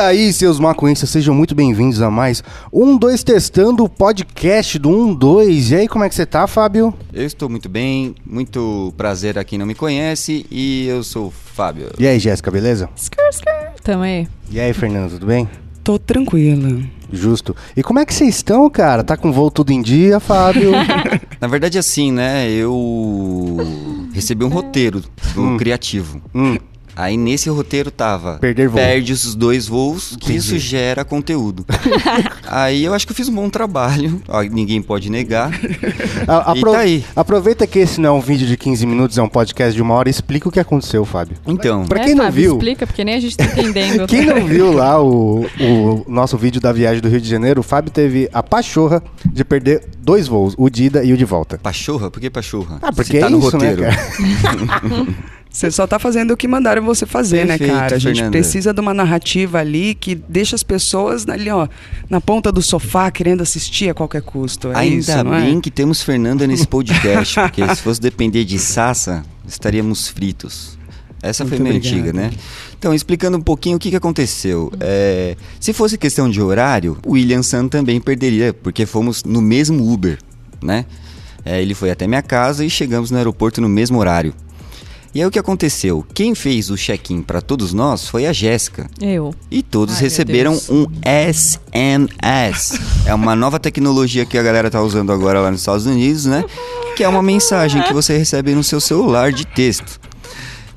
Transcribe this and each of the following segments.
aí, seus maconhistas, sejam muito bem-vindos a mais um, dois testando o podcast do um, dois. E aí, como é que você tá, Fábio? Eu estou muito bem, muito prazer a quem não me conhece e eu sou o Fábio. E aí, Jéssica, beleza? Skr, skr. Tamo aí. E aí, Fernando, tudo bem? Tô tranquila. Justo. E como é que vocês estão, cara? Tá com voo tudo em dia, Fábio? Na verdade, assim, né? Eu recebi um roteiro do Hum. criativo. hum, Aí nesse roteiro tava Perder voo. perde os dois voos, que Entendi. isso gera conteúdo. aí eu acho que eu fiz um bom trabalho, ó, ninguém pode negar. a- E tá aí. Aproveita que esse não é um vídeo de 15 minutos, é um podcast de uma hora e explica o que aconteceu, Fábio. Então, Pra É, quem não Fábio, viu- explica, porque nem a gente tá entendendo. Quem não viu lá o, o nosso vídeo da viagem do Rio de Janeiro, o Fábio teve a pachorra de perder dois voos, o de ida e o de volta. pachorra? Por que pachorra? Ah, porque Se tá é no isso, né, roteiro. cara? Você só tá fazendo o que mandaram você fazer, Perfeito, né, cara? A gente Fernanda. precisa de uma narrativa ali que deixa as pessoas ali, ó, na ponta do sofá querendo assistir a qualquer custo. É Ainda isso, não bem é? que temos Fernanda nesse podcast, porque se fosse depender de Sassa, estaríamos fritos. Essa foi Muito meio obrigado. antiga, né? Então, explicando um pouquinho o que, que aconteceu. É, se fosse questão de horário, o William Sun também perderia, porque fomos no mesmo Uber, né? É, ele foi até minha casa e chegamos no aeroporto no mesmo horário. E aí o que aconteceu? Quem fez o check-in para todos nós foi a Jéssica. Eu. E todos Ai, receberam um SMS. é uma nova tecnologia que a galera tá usando agora lá nos Estados Unidos, né? Que é uma mensagem que você recebe no seu celular de texto.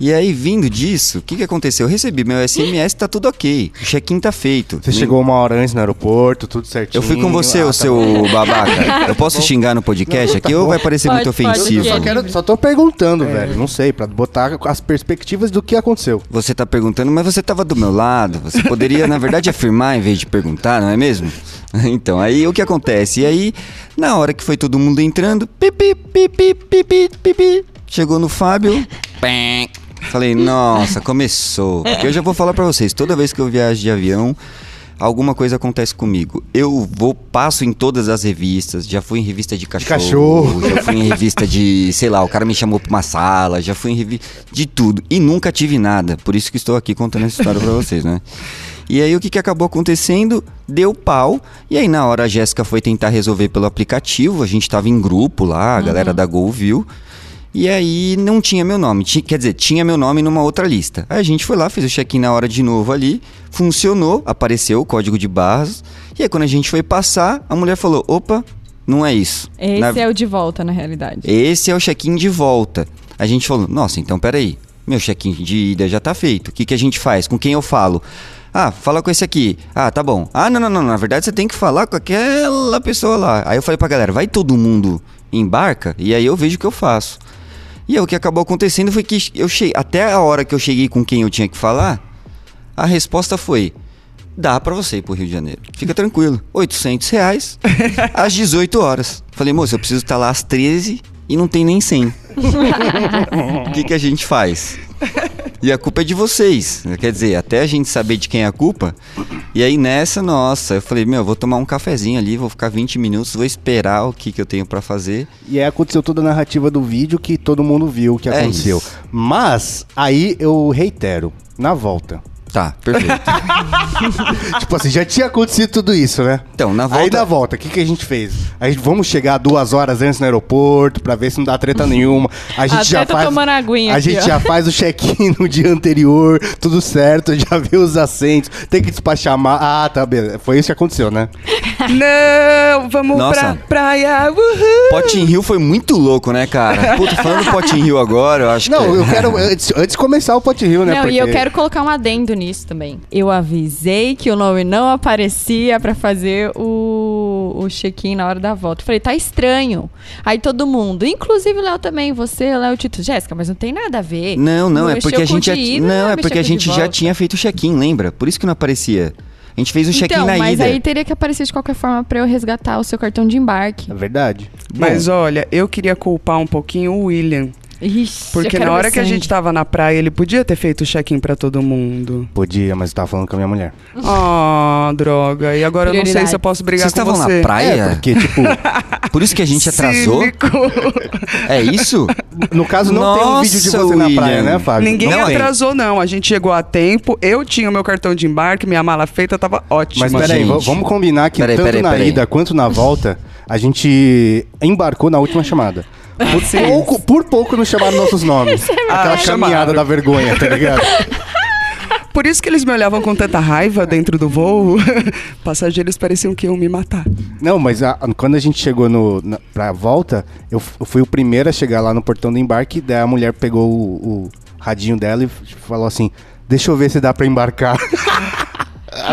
E aí, vindo disso, o que, que aconteceu? Eu recebi meu SMS, tá tudo ok. O check-in tá feito. Você Nem- chegou uma hora antes no aeroporto, tudo certinho. Eu fui com você, Ah, o tá seu bom. babaca. Eu posso xingar no podcast Não, tá aqui ou bom. vai parecer Pode, muito pode, ofensivo? é Só, quero, só tô perguntando, velho. Não sei, pra botar as perspectivas do que aconteceu. Você tá perguntando, mas você tava do meu lado. Você poderia, na verdade, afirmar em vez de perguntar, não é mesmo? Então, aí o que acontece? E aí, na hora que foi todo mundo entrando, pipi, pipi, pipi, pipi, chegou no Fábio. pém. Falei, nossa, começou. Porque eu já vou falar pra vocês, toda vez que eu viajo de avião, alguma coisa acontece comigo. Eu vou, passo em todas as revistas, já fui em revista de cachorro, cachorro. já fui em revista de, sei lá, o cara me chamou pra uma sala, já fui em revista de tudo. E nunca tive nada. Por isso que estou aqui contando essa história pra vocês, né? E aí o que, que acabou acontecendo? Deu pau. E aí na hora a Jéssica foi tentar resolver pelo aplicativo. A gente tava em grupo lá, a galera da Gol viu. E aí não tinha meu nome. Ti- quer dizer, tinha meu nome numa outra lista. Aí a gente foi lá, fez o check-in na hora de novo ali. Funcionou, apareceu o código de barras. E aí quando a gente foi passar, a mulher falou: opa, não é isso. Esse Na- é o de volta, na realidade. esse é o check-in de volta. A gente falou, nossa, então peraí. Meu check-in de ida já tá feito. O que, que a gente faz? Com quem eu falo? Ah, fala com esse aqui. Ah, tá bom. Ah, não, não, não. Na verdade, você tem que falar com aquela pessoa lá. Aí eu falei pra galera, vai todo mundo embarca e aí eu vejo o que eu faço. E aí o que acabou acontecendo foi que eu cheguei. Até a hora que eu cheguei com quem eu tinha que falar, a resposta foi: dá pra você ir pro Rio de Janeiro. Fica tranquilo. 800 reais às 18 horas. Falei, moça, eu preciso estar lá às 13 e não tem nem 100. O que, que a gente faz? E a culpa é de vocês. Quer dizer, até a gente saber de quem é a culpa. E aí nessa, nossa, eu falei, meu, eu vou tomar um cafezinho ali, vou ficar 20 minutos, vou esperar o que, que eu tenho pra fazer. E aí aconteceu toda a narrativa do vídeo que todo mundo viu o que É aconteceu. isso. Mas, aí eu reitero, na volta. Tá, perfeito. tipo assim, já tinha acontecido tudo isso, né? Então, na Aí volta. na volta, o que, que a gente fez? A gente vamos chegar duas horas antes no aeroporto pra ver se não dá treta nenhuma. A gente Até já tô faz. tomando aguinha a aqui, gente ó. já faz o check-in no dia anterior, tudo certo, já vê os assentos, tem que despachar. Ma... Ah, tá, beleza. Foi isso que aconteceu, né? Não, vamos Nossa. pra praia. Uhul. Potting Hill foi muito louco, né, cara? Puta, falando Potting Hill agora, eu acho Não, que. eu quero. Antes, antes de começar o Pot Rio, né? Não, porque... e eu quero colocar um adendo nisso também. Eu avisei que o nome não aparecia pra fazer o, o check-in na hora da volta. Falei, tá estranho. Aí todo mundo, inclusive o Léo também, você, Léo Tito, Jéssica, mas não tem nada a ver. Não, não, é mexeu porque a gente já. ida, Não, é porque a gente já tinha feito o check-in, lembra? Por isso que não aparecia. A gente fez o check-in Então, na mas ida. aí teria que aparecer de qualquer forma pra eu resgatar o seu cartão de embarque. É verdade. Mas olha, eu queria culpar um pouquinho o William. Ixi, Porque na hora que a gente tava na praia, ele podia ter feito o check-in pra todo mundo. Podia, mas eu tava falando com a minha mulher. Ah, droga. E agora eu não sei se eu posso brigar Vocês com estavam você. na praia? É, porque, tipo, Por isso que a gente atrasou? Cínico. É isso? no caso não tem um vídeo de Nossa, você na praia, William. né, Fábio? Ninguém Não tem. atrasou, não. A gente chegou a tempo. Eu tinha o meu cartão de embarque, minha mala feita, tava ótima. Mas peraí, vamos combinar que Peraí, tanto peraí, na peraí. ida quanto na volta, a gente embarcou na última chamada. Por pouco, por pouco não chamaram nossos nomes. Aquela caminhada da vergonha, tá ligado? Por isso que eles me olhavam com tanta raiva dentro do voo. Passageiros pareciam que iam me matar. Não, mas a- quando a gente chegou no, na, pra volta, eu, eu fui o primeiro a chegar lá no portão do embarque, daí a mulher pegou o, o radinho dela e falou assim, deixa eu ver se dá pra embarcar.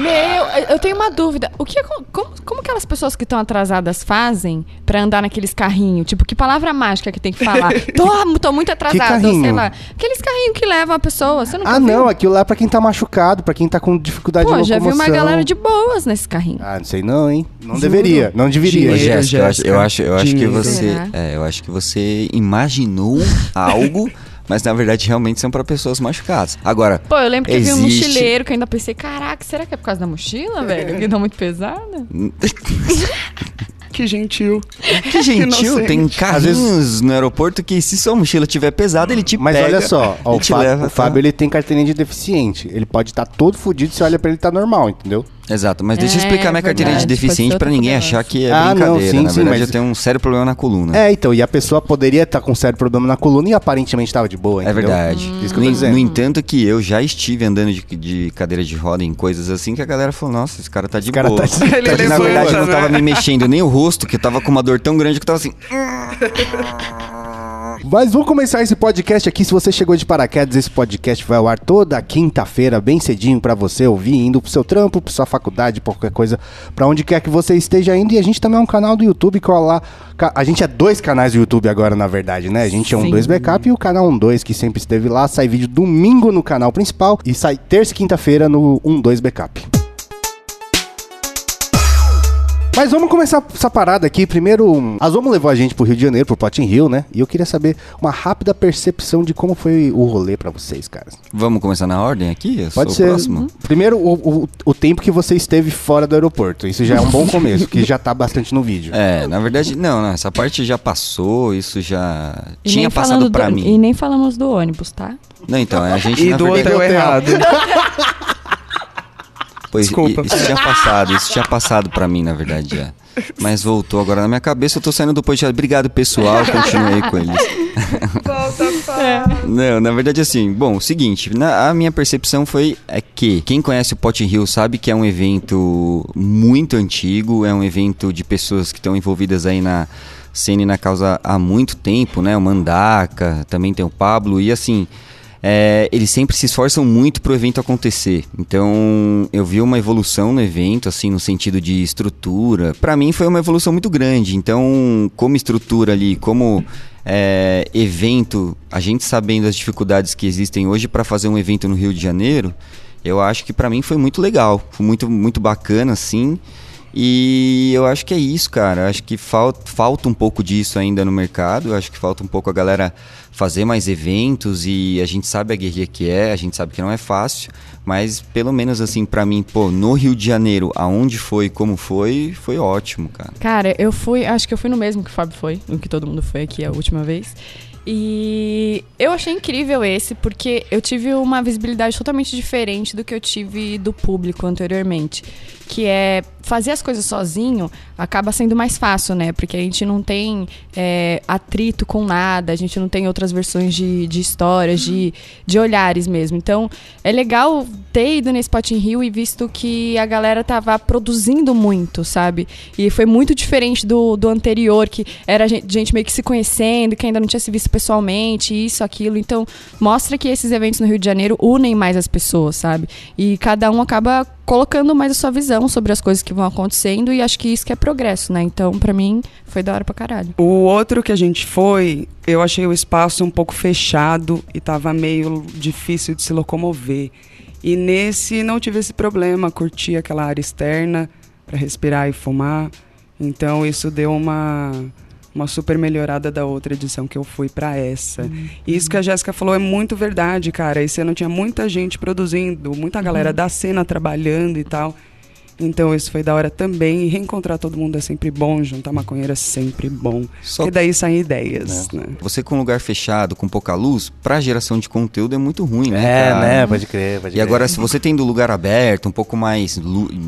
Meu, eu- eu tenho uma dúvida. O que, acon- como, como aquelas pessoas que estão atrasadas fazem pra andar naqueles carrinhos? Tipo, que palavra mágica que tem que falar? tô, tô muito atrasado, sei carrinho? lá. Aqueles carrinhos que levam a pessoa. Você nunca ah, viu? não, aquilo lá é pra quem tá machucado, pra quem tá com dificuldade Pô, de já locomoção. vi uma galera de boas nesse carrinho. Ah, não sei não, hein? Não Juro. deveria, não deveria. Jéssica, eu acho, eu acho, eu acho que você, é, eu acho que você imaginou algo, mas na verdade realmente são pra pessoas machucadas. Agora, Pô, eu lembro que eu vi um Existe- mochileiro que eu ainda pensei, caraca, será que é por causa da mochila, velho? Que tá muito pesada? Que gentil. Que gentil, inocente. tem carrinhos no aeroporto que se sua mochila estiver pesada, ele te Mas pega olha só, ó, e o, te Fábio, leva o Fábio ele tem carteirinha de deficiente. Ele pode estar todo fudido, você olha pra ele tá normal, entendeu? Exato, mas deixa eu É, explicar minha carteirinha de deficiente outra ninguém achar que é Ah, não, brincadeira. sim, na sim, verdade, mas- eu tenho um sério problema na coluna. É, então, e a pessoa poderia estar com um sério problema na coluna e aparentemente tava de boa, É entendeu? verdade. Isso que eu No, tô dizendo. no entanto que eu já estive andando de, de cadeira de roda em coisas assim que a galera falou, nossa, esse cara tá de cara boa. tá- Só que, Ele na verdade eu não né? tava me mexendo nem o rosto, que eu tava com uma dor tão grande que eu tava assim... Mas vamos começar esse podcast aqui. Se você chegou de paraquedas, esse podcast vai ao ar toda quinta-feira, bem cedinho pra você ouvir, indo pro seu trampo, pra sua faculdade, pra qualquer coisa, pra onde quer que você esteja indo. E a gente também é um canal do YouTube, cola lá. A gente é dois canais do YouTube agora, na verdade, né? A gente é um Sim. 2 Backup e o canal 12, que sempre esteve lá. Sai vídeo domingo no canal principal e sai terça e quinta-feira no 12 Backup. Mas vamos começar essa parada aqui. Primeiro, a Zomo levou a gente pro Rio de Janeiro, pro Potting Hill, né? E eu queria saber uma rápida percepção de como foi o rolê pra vocês, caras. Vamos começar na ordem aqui? Eu Pode sou ser. o próximo? Primeiro, o, o, o tempo que você esteve fora do aeroporto. Isso já é um bom começo, que já tá bastante no vídeo. É, na verdade, não, não, essa parte já passou, isso já E tinha passado falando pra do- mim. E nem falamos do ônibus, tá? Não, então, a gente E do verdade... hotel errado. Pois, Desculpa. Isso tinha passado, isso tinha passado pra mim, na verdade, já. Mas voltou agora na minha cabeça, eu tô saindo do podcast. Obrigado, pessoal, continuei com eles. Não, na verdade, assim, bom, o seguinte, na- a minha percepção foi é que quem conhece o Pot Hill sabe que é um evento muito antigo, é um evento de pessoas que estão envolvidas aí na cena e na causa há muito tempo, né? O Mandaca, também tem o Pablo, e assim. É, eles sempre se esforçam muito para o evento acontecer. Então, eu vi uma evolução no evento, assim, no sentido de estrutura. Para mim, foi uma evolução muito grande. Então, como estrutura ali, como é, evento, a gente sabendo as dificuldades que existem hoje para fazer um evento no Rio de Janeiro, eu acho que para mim foi muito legal, foi muito, muito bacana, assim. E eu acho que é isso, cara. Eu acho que falta, falta um pouco disso ainda no mercado. Eu acho que falta um pouco a galera fazer mais eventos e a gente sabe a guerrilha que é, a gente sabe que não é fácil, mas pelo menos assim pra mim, pô, no Rio de Janeiro, aonde foi, como foi, foi ótimo, cara. Cara, eu fui, acho que eu fui no mesmo que o Fábio foi, no que todo mundo foi aqui a última vez. E eu achei incrível esse, porque eu tive uma visibilidade totalmente diferente do que eu tive do público anteriormente. Que é fazer as coisas sozinho acaba sendo mais fácil, né? Porque a gente não tem é, atrito com nada, a gente não tem outras versões de, de histórias, de, de olhares mesmo. Então, é legal ter ido nesse Potting Rio e visto que a galera tava produzindo muito, sabe? E foi muito diferente do, do anterior, que era gente, gente meio que se conhecendo, que ainda não tinha se visto pessoalmente, isso, aquilo. Então, mostra que esses eventos no Rio de Janeiro unem mais as pessoas, sabe? E cada um acaba colocando mais a sua visão sobre as coisas que vão acontecendo e acho que isso que é progresso, né? Então, pra mim, foi da hora pra caralho. O outro que a gente foi, eu achei o espaço um pouco fechado e tava meio difícil de se locomover. E nesse não tive esse problema, curti aquela área externa para respirar e fumar. Então isso deu uma uma super melhorada da outra edição que eu fui para essa. E isso que a Jéssica falou é muito verdade, cara. Esse ano tinha muita gente produzindo, muita galera da cena trabalhando e tal. Então isso foi da hora também. E reencontrar todo mundo é sempre bom, juntar maconheiro é sempre bom. Só- Porque daí saem ideias, É. né? Você com um lugar fechado, com pouca luz, pra geração de conteúdo é muito ruim, né? É, cara? né? Pode crer, pode E agora, se você tem do lugar aberto, um pouco mais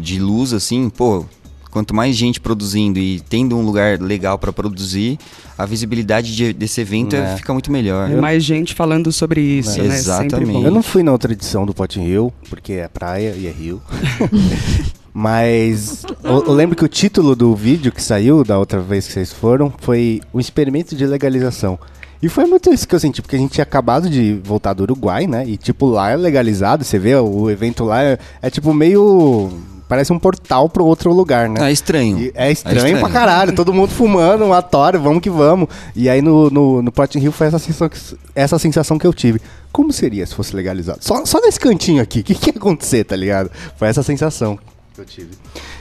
de luz, assim, pô, quanto mais gente produzindo e tendo um lugar legal pra produzir, a visibilidade de- desse evento é- É. fica muito melhor. E mais gente falando sobre isso, É, né? Exatamente. Eu não fui na outra edição do Pot Hill, porque é praia e é rio. Mas eu, eu lembro que o título do vídeo que saiu da outra vez que vocês foram foi o experimento de legalização. E foi muito isso que eu senti, porque a gente tinha acabado de voltar do Uruguai, né? E tipo, lá é legalizado, você vê, o evento lá é, é tipo meio. Parece um portal para outro lugar, né? É estranho. E é estranho, É estranho. pra caralho, todo mundo fumando, um atório, vamos que vamos. E aí no, no, no Pot Hill foi essa sensação, que, essa sensação que eu tive. Como seria se fosse legalizado? Só, só nesse cantinho aqui, o que, que ia acontecer, tá ligado? Foi essa sensação que eu tive.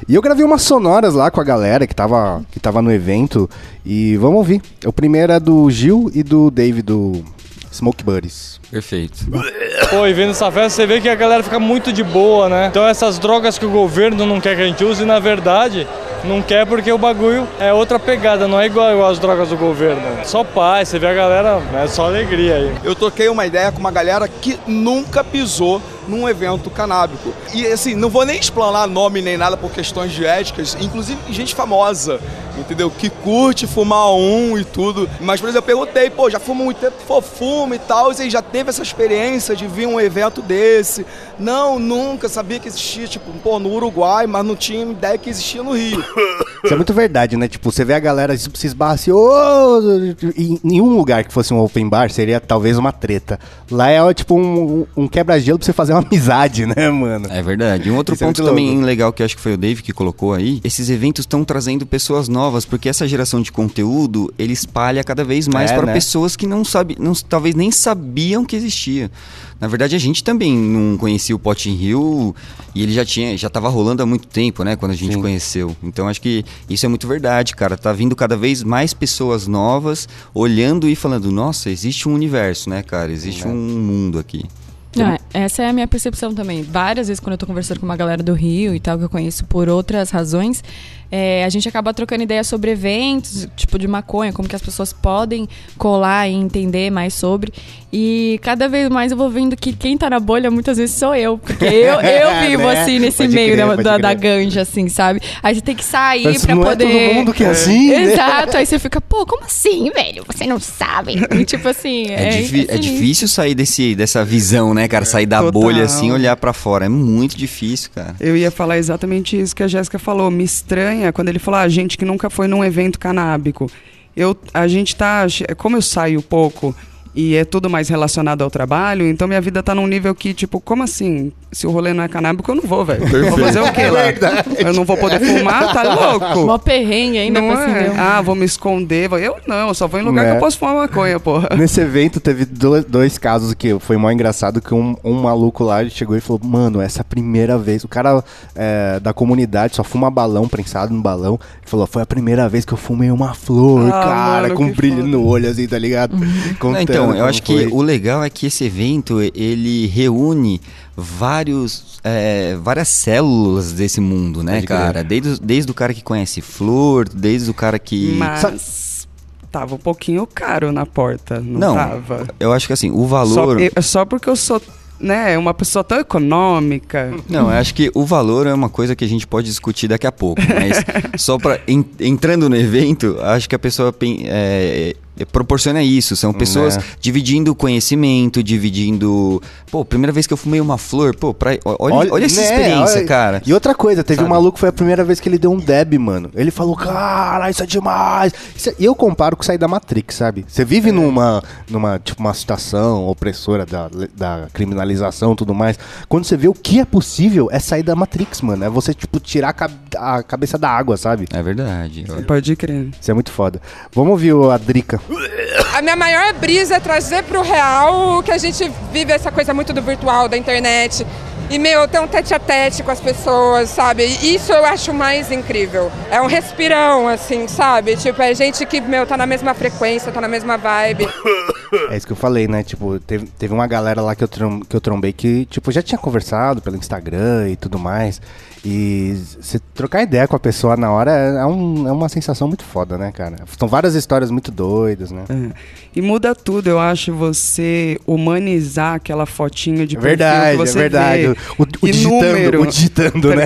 E eu gravei umas sonoras lá com a galera que tava, que tava no evento. E vamos ouvir. O primeiro é do Gil e do Dave do Smoke Buddies. Perfeito. Pô, e vendo essa festa, você vê que a galera fica muito de boa, né? Então essas drogas que o governo não quer que a gente use, na verdade, não quer porque o bagulho é outra pegada, não é igual, igual as drogas do governo. Só paz, você vê a galera, é só alegria aí. Eu troquei uma ideia com uma galera que nunca pisou num evento canábico. E assim, não vou nem explanar nome nem nada por questões de éticas, inclusive gente famosa, entendeu? Que curte fumar um e tudo. Mas, por exemplo, eu perguntei, pô, já fuma muito tempo? Pô, fumo e tal, e aí já teve essa experiência de vir um evento desse? Não, nunca, sabia que existia, tipo, pô, no Uruguai, mas não tinha ideia que existia no Rio. Isso é muito verdade, né? Tipo, você vê a galera se se esbarra assim, "Ô!" em nenhum lugar que fosse um open bar seria talvez uma treta. Lá é tipo um, um quebra-gelo pra você fazer uma amizade, né, mano? É verdade. Um outro Isso é ponto muito também louco. legal que acho que foi o Dave que colocou aí, esses eventos estão trazendo pessoas novas, porque essa geração de conteúdo, ele espalha cada vez mais É, para né? pessoas que não sabem, não, talvez nem sabiam que existia. Na verdade, a gente também não conhecia o Pot in Rio e ele já tinha, já tava rolando há muito tempo, né, quando a gente Sim. conheceu. Então acho que isso é muito verdade, cara. Tá vindo cada vez mais pessoas novas olhando e falando, nossa, existe um universo, né, cara? Existe um mundo aqui. Ah, essa é a minha percepção também. Várias vezes quando eu tô conversando com uma galera do Rio e tal, que eu conheço por outras razões, é, a gente acaba trocando ideias sobre eventos, tipo de maconha, como que as pessoas podem colar e entender mais sobre. E cada vez mais eu vou vendo que quem tá na bolha muitas vezes sou eu. Porque eu, eu vivo Né? assim nesse Pode meio crer, da, da, da ganja, assim, sabe? Aí você tem que sair Mas pra não poder. é todo mundo que é assim, né? Exato, aí você fica, pô, como assim, velho? Você não sabe. E, tipo assim, É, é, difi- é difícil sair desse, dessa visão, né, cara? Sair da Total. bolha assim e olhar pra fora. É muito difícil, cara. Eu ia falar exatamente isso que a Jéssica falou. Me estranha quando ele falou, ah, gente que nunca foi num evento canábico. Eu, a gente tá. Como eu saio pouco e é tudo mais relacionado ao trabalho, então minha vida tá num nível que, tipo, como assim? Se o rolê não é canábico, eu não vou, velho. Vou fazer o quê lá? Eu não vou poder fumar, tá louco? Mó perrengue ainda Não pra é? um- Ah, vou me esconder. vou- Eu não, eu só vou em lugar É. que eu posso fumar maconha, porra. Nesse evento teve do- dois casos que foi mó engraçado que um, um maluco lá chegou e falou, mano, essa é a primeira vez. O cara é, da comunidade só fuma balão, prensado no balão. Ele falou, foi a primeira vez que eu fumei uma flor, Ah, cara, mano, com brilho foda. no olho, assim, tá ligado? Contando Não, então, eu acho que foi. o legal é que esse evento, ele reúne vários, é, várias células desse mundo, né, Pode crer. cara? Desde, o- desde o cara que conhece flor, desde o cara que... Mas tava um pouquinho caro na porta, não, Não, tava? eu acho que assim, o Só, valor... eu- só porque eu sou, né, uma pessoa tão econômica. Não, eu acho que o valor é uma coisa que a gente pode discutir daqui a pouco, mas só para entrando no evento, acho que a pessoa é, proporciona isso. São pessoas É. dividindo conhecimento, dividindo. Pô, primeira vez que eu fumei uma flor, pô, pra- olha, olha, essa né, experiência, olha- cara. E outra coisa, teve Sabe? um maluco, foi a primeira vez que ele deu um deb, mano. Ele falou, cara, isso é demais. Isso é- E eu comparo com sair da Matrix, sabe? Você vive É. numa, numa, tipo, uma situação opressora da, da criminalização e tudo mais. Quando você vê o que é possível, é sair da Matrix, mano. É você, tipo, tirar a, cab- a cabeça da água, sabe? É verdade. Pode crer. Isso é muito foda. Vamos ouvir o- a Drica. A minha maior brisa é trazer pro real que a gente vive essa coisa muito do virtual, da internet. e, meu, ter um tete a tete com as pessoas, sabe? Isso eu acho mais incrível. É um respirão, assim, sabe? Tipo, é gente que, meu, tá na mesma frequência, tá na mesma vibe. É isso que eu falei, né? Tipo, teve, teve uma galera lá que eu, que eu trombei que, tipo, já tinha conversado pelo Instagram e tudo mais. E você trocar ideia com a pessoa na hora é, é um, é uma sensação muito foda, né, cara? São várias histórias muito doidas, né? É. E muda tudo, eu acho, você humanizar aquela fotinha de É verdade, perfil que você é verdade. vê. O, o E digitando, número, o digitando, tá né?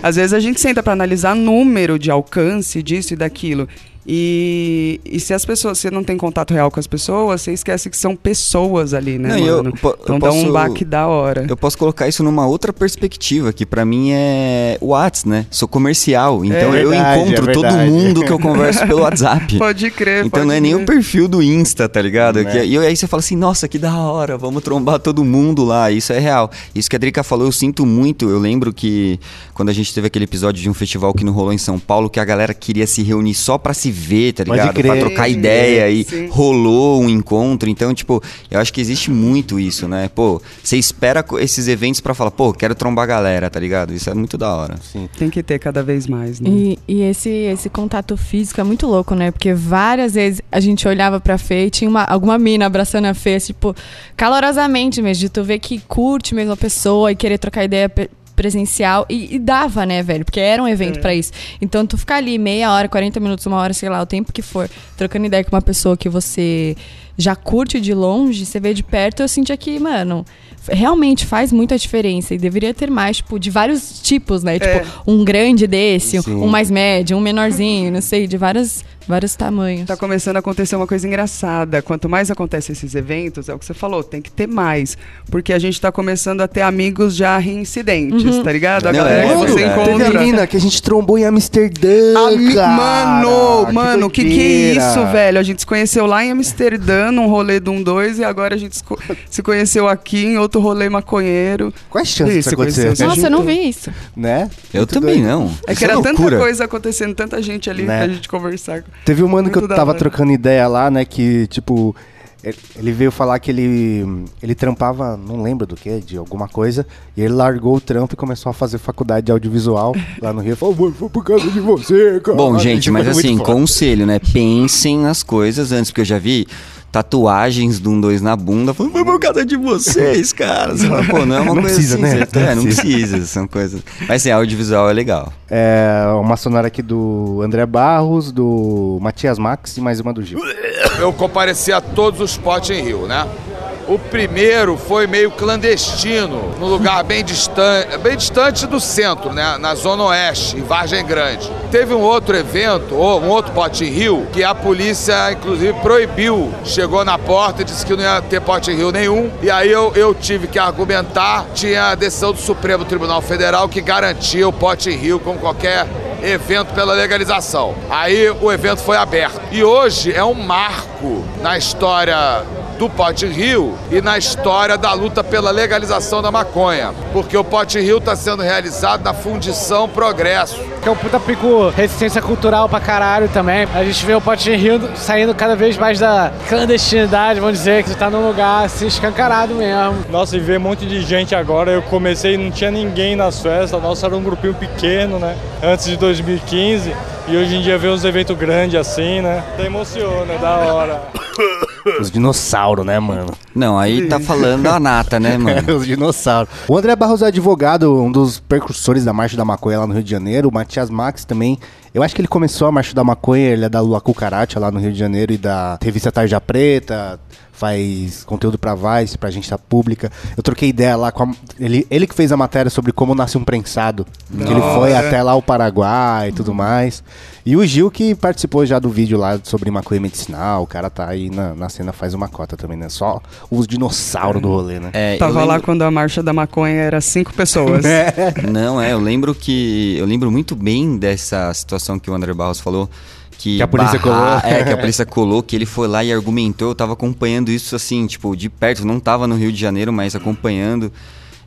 Às vezes a gente senta pra analisar número de alcance disso e daquilo. E, e se as pessoas, você não tem contato real com as pessoas, você esquece que são pessoas ali, né, Não, eu po- eu então dá um posso- baque da hora. Eu posso colocar isso numa outra perspectiva, que pra mim é o Whats, né? Sou comercial, então eu verdade, encontro é todo mundo que eu converso pelo WhatsApp. Pode crer, Então pode não é nem o crer. perfil do Insta, tá ligado? Né? Que- e aí você fala assim, nossa, que da hora, vamos trombar todo mundo lá. Isso é real. Isso que a Drica falou, eu sinto muito. Eu lembro que quando a gente teve aquele episódio de um festival que não rolou em São Paulo, que a galera queria se reunir só pra se ver, tá ligado? Pra trocar ideia e Sim. rolou um encontro. Então, tipo, eu acho que existe muito isso, né? Pô, você espera esses eventos pra falar, pô, quero trombar a galera, tá ligado? Isso é muito da hora. Sim. Tem que ter cada vez mais, né? E, e esse, esse contato físico é muito louco, né? Porque várias vezes a gente olhava pra Fê e tinha uma, alguma mina abraçando a Fê, tipo, calorosamente mesmo, de tu ver que curte mesmo a pessoa e querer trocar ideia presencial. E, e dava, né, velho? Porque era um evento pra isso. Então, tu ficar ali meia hora, 40 minutos, uma hora, sei lá, o tempo que for, trocando ideia com uma pessoa que você já curte de longe, você vê de perto, eu sentia que, mano, realmente faz muita diferença. E deveria ter mais, tipo, de vários tipos, né? É. Tipo, um grande desse, Sim. um mais médio, um menorzinho, não sei, de vários, vários tamanhos. Tá começando a acontecer uma coisa engraçada. Quanto mais acontece esses eventos, é o que você falou, tem que ter mais. Porque a gente tá começando a ter amigos já reincidentes, tá ligado? A Não, galera é que você é. Teve a encontra. mina que a gente trombou em Amsterdã, Ami- cara. Mano, mano, que que é isso, velho? A gente se conheceu lá em Amsterdã, num rolê de um dois, e agora a gente se co- se conheceu aqui em outro rolê maconheiro. Quais chances disso você acontecer? Nossa, você eu não vi isso. Né? Eu Muito também doido. não. É que Isso era tanta loucura. coisa acontecendo, tanta gente ali Né? pra gente conversar. Teve um mano que eu tava trocando ideia lá, né? Que, tipo, ele- veio falar que ele, ele trampava, não lembro do que, de alguma coisa, e ele largou o trampo e começou a fazer faculdade de audiovisual lá no Rio. Falou, "Mano, foi por causa de você, cara. Bom, gente, mas é assim, conselho, né? Pensem nas coisas antes, porque eu já vi tatuagens de um dois na bunda, falando, foi por causa de vocês, cara. Você fala, Pô, não é uma Não coisa precisa, assim, né? você- Não é, não precisa. precisa, são coisas. Mas assim, audiovisual é legal. É uma sonora aqui do André Barros, do Matias Max e mais uma do Gil. eu compareci a todos os potes em Rio, né? O primeiro foi meio clandestino, num lugar bem distante, bem distante do centro, né? Na zona oeste, em Vargem Grande. Teve um outro evento, ou um outro pote Rio, que a polícia, inclusive, proibiu. Chegou na porta e disse que não ia ter pote Rio nenhum. E aí eu, eu tive que argumentar. Tinha a decisão do Supremo Tribunal Federal que garantia o pote Rio como qualquer evento pela legalização. Aí o evento foi aberto. E hoje é um marco na história do Pote Rio e na história da luta pela legalização da maconha. Porque o Pote Rio está sendo realizado na Fundição Progresso. Que é um puta pico resistência cultural pra caralho também. A gente vê o Pote Rio saindo cada vez mais da clandestinidade, vamos dizer, que você tá num lugar assim escancarado mesmo. Nossa, e ver um monte de gente agora. Eu comecei, não tinha ninguém nas festas. Nossa, era um grupinho pequeno, né? Antes de 2015. E hoje em dia ver uns eventos grandes assim, né? Até emociona, é da hora. Os dinossauros, né, mano? Não, aí tá falando a nata, né, mano? Os dinossauros. O André Barros é advogado, um dos precursores da Marcha da Maconha lá no Rio de Janeiro. O Matias Max também. Eu acho que ele começou a Marcha da Maconha, ele é da Lua Cucaracha lá no Rio de Janeiro e da revista Tarja Preta, faz conteúdo pra Vice, pra agência pública. Eu troquei ideia lá com a, ele, ele que fez a matéria sobre como nasce um prensado. Que ele foi até lá o Paraguai e tudo mais. E o Gil que participou já do vídeo lá sobre maconha medicinal. O cara tá aí na, na cena faz uma cota também, né? Só os dinossauros do rolê, né? É, Tava lá lembro- quando a marcha da maconha era cinco pessoas. Não, é, eu lembro que. Eu lembro muito bem dessa situação que o André Barros falou. Que, Que a polícia colou. É, que a polícia colou, que ele foi lá e argumentou. Eu tava acompanhando isso assim, tipo, de perto. Não tava no Rio de Janeiro, mas acompanhando.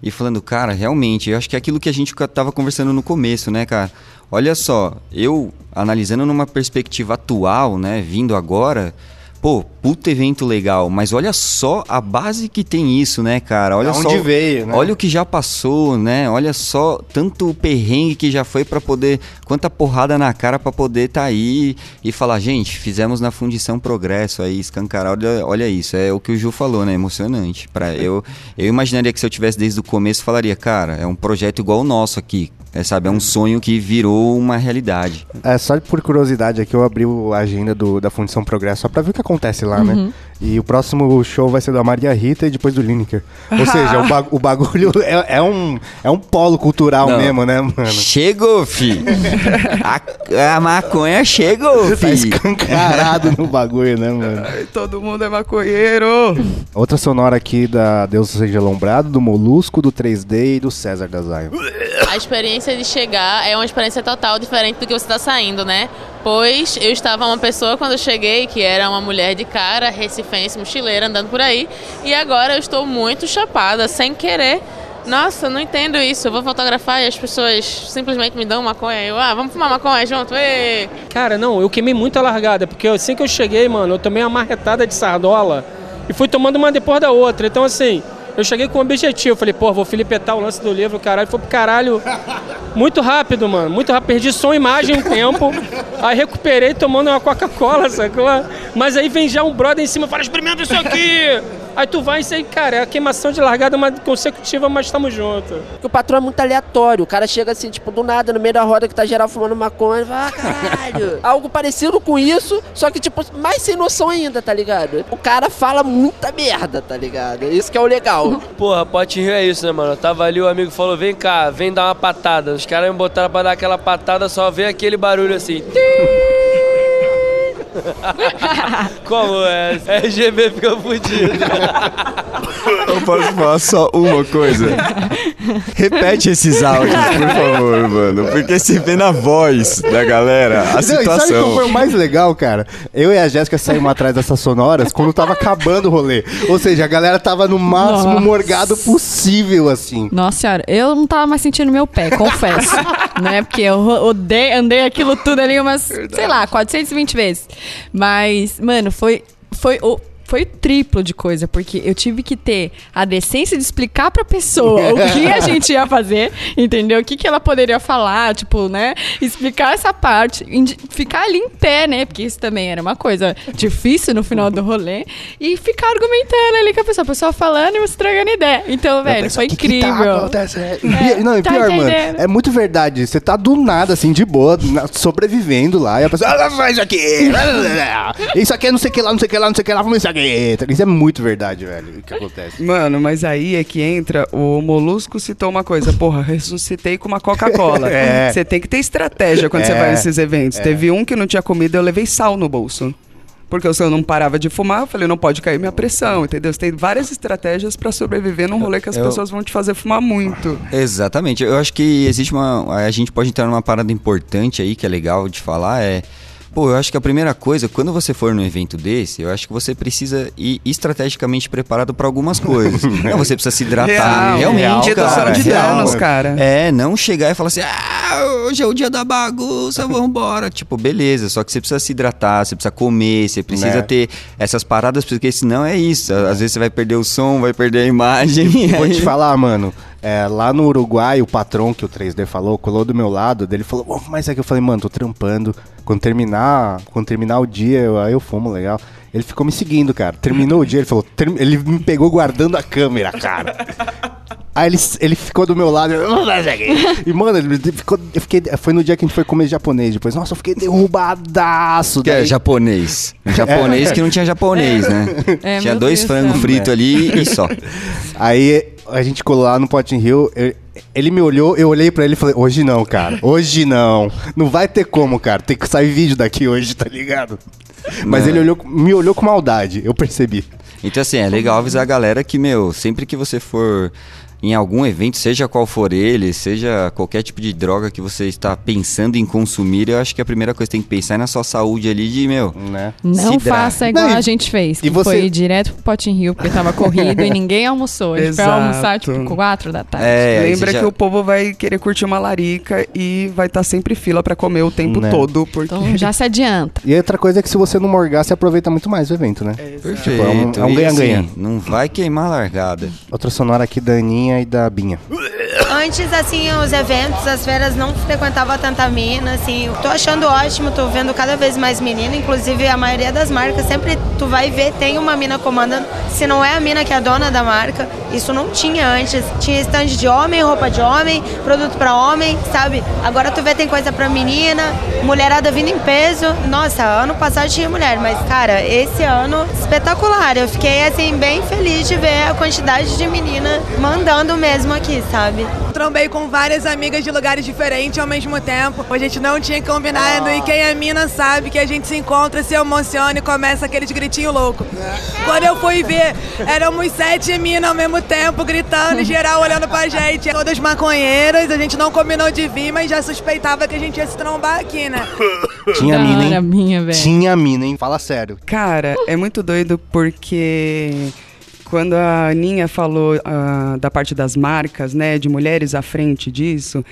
E falando, cara, realmente, eu acho que é aquilo que a gente tava conversando no começo, né, cara? Olha só, eu analisando numa perspectiva atual, né, vindo agora. Pô, puta evento legal, mas olha só a base que tem isso, né, cara? Olha Da só. onde veio, né? Olha o que já passou, né? Olha só tanto perrengue que já foi pra poder, quanta porrada na cara pra poder tá aí e falar, gente, fizemos na fundição progresso aí, escancarar, olha, olha isso, é o que o Ju falou, né? Emocionante. Para eu, eu imaginaria que se eu tivesse desde o começo falaria, cara, é um projeto igual o nosso aqui. É, sabe, é um sonho que virou uma realidade. É, só por curiosidade aqui, eu abri o- a agenda do, da Fundição Progresso só pra ver o que acontece lá, né? E o próximo show vai ser da Maria Rita e depois do Lineker. Ou seja, o, ba- o bagulho é, é um, é um polo cultural Não. mesmo, né, mano? Chegou, fi! a, a maconha chegou, Tá fi! escancarado no bagulho, né, mano? Ai, todo mundo é maconheiro. Outra sonora aqui da Deus Seja Lombrado, do Molusco, do 3D e do César da Zion. A experiência de chegar é uma experiência total diferente do que você está saindo, né? Pois eu estava uma pessoa quando eu cheguei que era uma mulher de cara, recifense, mochileira, andando por aí. E agora eu estou muito chapada, sem querer. Nossa, não entendo isso. Eu vou fotografar e as pessoas simplesmente me dão maconha. Eu, ah, vamos fumar maconha junto? Ê! Cara, não, eu queimei muito a largada, porque assim que eu cheguei, mano, eu tomei uma marretada de sardola e fui tomando uma depois da outra. Então, assim, eu cheguei com um objetivo. Falei, pô, vou filipetar o lance do livro, caralho. Foi pro caralho muito rápido, mano. Muito rápido. Perdi som imagem um tempo. Aí recuperei tomando uma Coca-Cola, sacou? Mas aí vem já um brother em cima e fala, experimenta isso aqui! Aí tu vai e sei, cara, é a queimação de largada uma consecutiva, mas estamos juntos. Porque o patrão é muito aleatório. O cara chega assim, tipo, do nada, no meio da roda que tá geral fumando maconha e fala, ah, caralho. Algo parecido com isso, só que, tipo, mais sem noção ainda, tá ligado? O cara fala muita merda, tá ligado? Isso que é o legal. Porra, Pote Rio é isso, né, mano? Eu tava ali, o amigo falou, vem cá, vem dar uma patada. Os caras me botaram pra dar aquela patada, só vem aquele barulho assim. Como é? RGB fica fudido. Eu posso falar só uma coisa? Repete esses áudios, por favor, mano. Porque você vê na voz da galera a Não, e sabe qual situação. foi o mais legal, cara? Eu e a Jéssica saímos atrás dessas sonoras quando tava acabando o rolê. Ou seja, a galera tava no máximo Nossa. morgado possível, assim. Nossa senhora, eu não tava mais sentindo meu pé, confesso. né? Porque eu ro- odei, andei aquilo tudo ali umas, sei lá, 420 vezes. Mas, mano, foi. Foi o. Foi triplo de coisa, porque eu tive que ter a decência de explicar pra pessoa o que a gente ia fazer, entendeu? O que, que ela poderia falar, tipo, né? Explicar essa parte, ficar ali em pé, né? Porque isso também era uma coisa difícil no final do rolê. E ficar argumentando ali com a pessoa, a pessoa falando e você trocando ideia. Então, velho, foi Que que tá incrível. acontecendo? É, não, e tá pior, mano, entendendo? é muito verdade. Você tá do nada, assim, de boa, sobrevivendo lá, e a pessoa, ah, faz isso aqui, isso aqui é não sei o que lá, não sei o que lá, não sei o que lá, vamos isso aqui. Isso é muito verdade, velho, o que acontece. Mano, mas aí é que entra o Molusco citou uma coisa, porra, ressuscitei com uma Coca-Cola. É. Você tem que ter estratégia quando você É, vai nesses eventos. é. Teve um que não tinha comida, eu levei sal no bolso. Porque se eu não parava de fumar, eu falei, não pode cair minha pressão, entendeu? Você tem várias estratégias pra sobreviver num rolê que as Eu- pessoas vão te fazer fumar muito. Exatamente. Eu acho que existe uma. A gente pode entrar numa parada importante aí que é legal de falar. É. Pô, eu acho que a primeira coisa, quando você for num evento desse, eu acho que você precisa ir estrategicamente preparado para algumas coisas. não, você precisa se hidratar. Real, realmente, real, cara. de danos, cara. É, não chegar e falar assim, ah, hoje é o dia da bagunça, vambora. tipo, beleza, só que você precisa se hidratar, você precisa comer, você precisa Né. ter essas paradas, porque senão é isso. Às vezes você vai perder o som, vai perder a imagem. Vou te falar, mano. É, lá no Uruguai, o patrão que o 3D falou, colou do meu lado, dele falou, "Vamos fumar isso aqui. Eu falei, mano, tô trampando. Quando terminar, quando terminar o dia, eu, aí eu fumo, legal. Ele ficou me seguindo, cara. Terminou o dia, ele falou, ele me pegou guardando a câmera, cara. Aí ele, ele ficou do meu lado, e mano, ele ficou, eu fiquei, foi no dia que a gente foi comer japonês depois. Nossa, eu fiquei derrubadaço. Que é daí- japonês. Japonês que não tinha japonês, né? É, tinha dois frangos fritos ali e só. Aí a gente colou lá no Potting Hill. eu- ele me olhou, eu olhei pra ele e falei: Hoje não, cara. Hoje não. Não vai ter como, cara. Tem que sair vídeo daqui hoje, tá ligado? Mas Não. ele olhou, me olhou com maldade, eu percebi. Então, assim, é legal avisar a galera que, meu, sempre que você for em algum evento, seja qual for ele, seja qualquer tipo de droga que você está pensando em consumir, eu acho que a primeira coisa que tem que pensar é na sua saúde ali de, meu, né? Não faça igual Não, a gente fez, que e você- foi direto pro Potin Rio, porque tava corrido e ninguém almoçou. A gente foi almoçar, tipo, 4 da tarde. É, Lembra já- que o povo vai querer curtir uma larica e vai estar sempre fila pra comer o tempo Né. todo, porque Então já se adianta. E outra coisa é que se você não morgar, você aproveita muito mais o evento, né? Perfeito. Tipo, é um- é um ganha-ganha. assim, não vai queimar a largada. Outra sonora aqui da Aninha e da Binha. Antes, assim, os eventos, as feiras não frequentava tanta mina, assim. Tô achando ótimo, tô vendo cada vez mais menina, inclusive a maioria das marcas, sempre tu vai ver, tem uma mina comandando. Se não é a mina que é a dona da marca, isso não tinha antes. Tinha stand de homem, roupa de homem, produto pra homem, sabe? Agora tu vê, tem coisa pra menina, mulherada vindo em peso. Nossa, ano passado tinha mulher, mas, cara, esse ano, espetacular. Eu fiquei, assim, bem feliz de ver a quantidade de menina mandando mesmo aqui, sabe? Trombei com várias amigas de lugares diferentes ao mesmo tempo. A gente não tinha combinado e quem é mina sabe que a gente se encontra, se emociona e começa aqueles gritinhos loucos. Quando eu fui ver, éramos sete minas ao mesmo tempo, gritando, geral olhando pra gente. Todas maconheiras, a gente não combinou de vir, mas já suspeitava que a gente ia se trombar aqui, né? Tinha mina, hein? minha. Tinha mina, hein? Fala sério. Cara, é muito doido porque quando a Aninha falou ah, da parte das marcas, né, de mulheres à frente disso,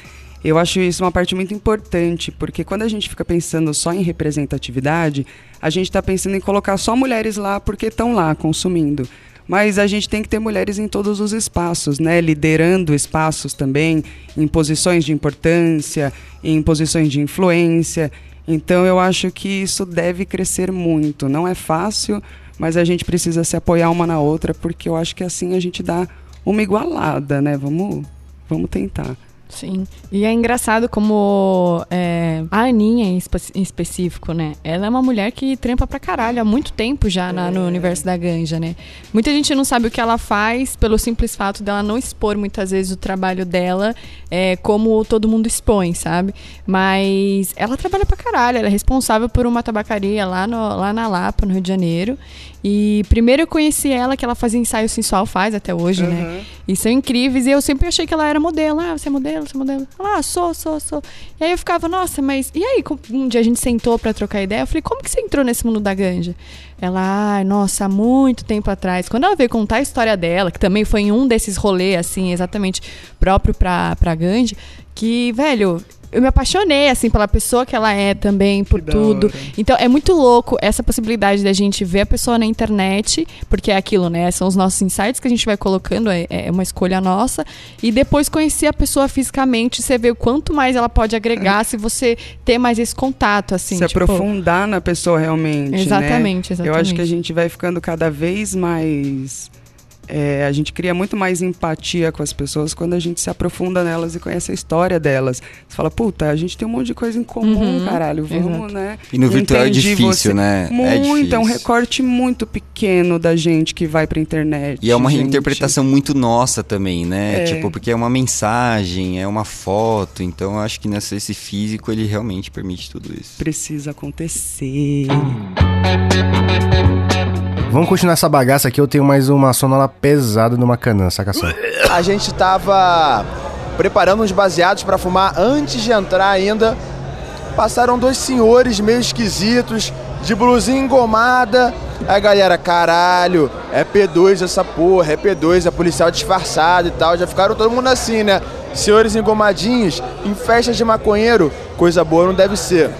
eu acho isso uma parte muito importante, porque quando a gente fica pensando só em representatividade, a gente está pensando em colocar só mulheres lá porque estão lá consumindo. Mas a gente tem que ter mulheres em todos os espaços, né? Liderando espaços também, em posições de importância, em posições de influência. Então eu acho que isso deve crescer muito. Não é fácil, mas a gente precisa se apoiar uma na outra, porque eu acho que assim a gente dá uma igualada, né? Vamos, vamos tentar. Sim. E é engraçado como é, a Aninha, em, espe- em específico, né? Ela é uma mulher que trampa pra caralho há muito tempo já na- no universo da ganja, né? Muita gente não sabe o que ela faz pelo simples fato dela não expor muitas vezes o trabalho dela é, como todo mundo expõe, sabe? Mas ela trabalha pra caralho. Ela é responsável por uma tabacaria lá, no, lá na Lapa, no Rio de Janeiro. E primeiro eu conheci ela, que ela fazia ensaio sensual, faz até hoje, né? E são incríveis. E eu sempre achei que ela era modelo. Ah, você é modelo, você é modelo. Ela, ah, sou, sou, sou. E aí eu ficava, nossa, mas. E aí, um dia a gente sentou pra trocar ideia. Eu falei, como que você entrou nesse mundo da ganja? Ela, ai, nossa, há muito tempo atrás. Quando ela veio contar a história dela, que também foi em um desses rolês, assim, exatamente próprio pra, pra ganja, que, velho. Eu me apaixonei, assim, pela pessoa que ela é também, por tudo. Então, é muito louco essa possibilidade da gente ver a pessoa na internet, porque é aquilo, né? São os nossos insights que a gente vai colocando, é, é uma escolha nossa. E depois conhecer a pessoa fisicamente, você vê o quanto mais ela pode agregar se você ter mais esse contato, assim. se tipo, aprofundar na pessoa realmente. né? Exatamente, Eu acho exatamente. que a gente vai ficando cada vez mais. É, a gente cria muito mais empatia com as pessoas quando a gente se aprofunda nelas e conhece a história delas. Você fala, puta, a gente tem um monte de coisa em comum, Uhum, caralho. Vamos, exato. né? E no virtual é Entendi difícil, né? É Muito, é, um difícil. recorte muito pequeno da gente que vai pra internet. E é uma gente. reinterpretação muito nossa também, né? É. Tipo, porque é uma mensagem, é uma foto. Então eu acho que nessa, esse físico ele realmente permite tudo isso. Precisa acontecer. Vamos continuar essa bagaça aqui. Eu tenho mais uma sonora pesada numa canã, saca só. A gente tava preparando uns baseados pra fumar antes de entrar ainda. Passaram dois senhores meio esquisitos, de blusinha engomada. Aí galera, caralho, é P2 essa porra, é P2, é policial disfarçado e tal. Já ficaram todo mundo assim, né? Senhores engomadinhos, em festas de maconheiro, coisa boa não deve ser.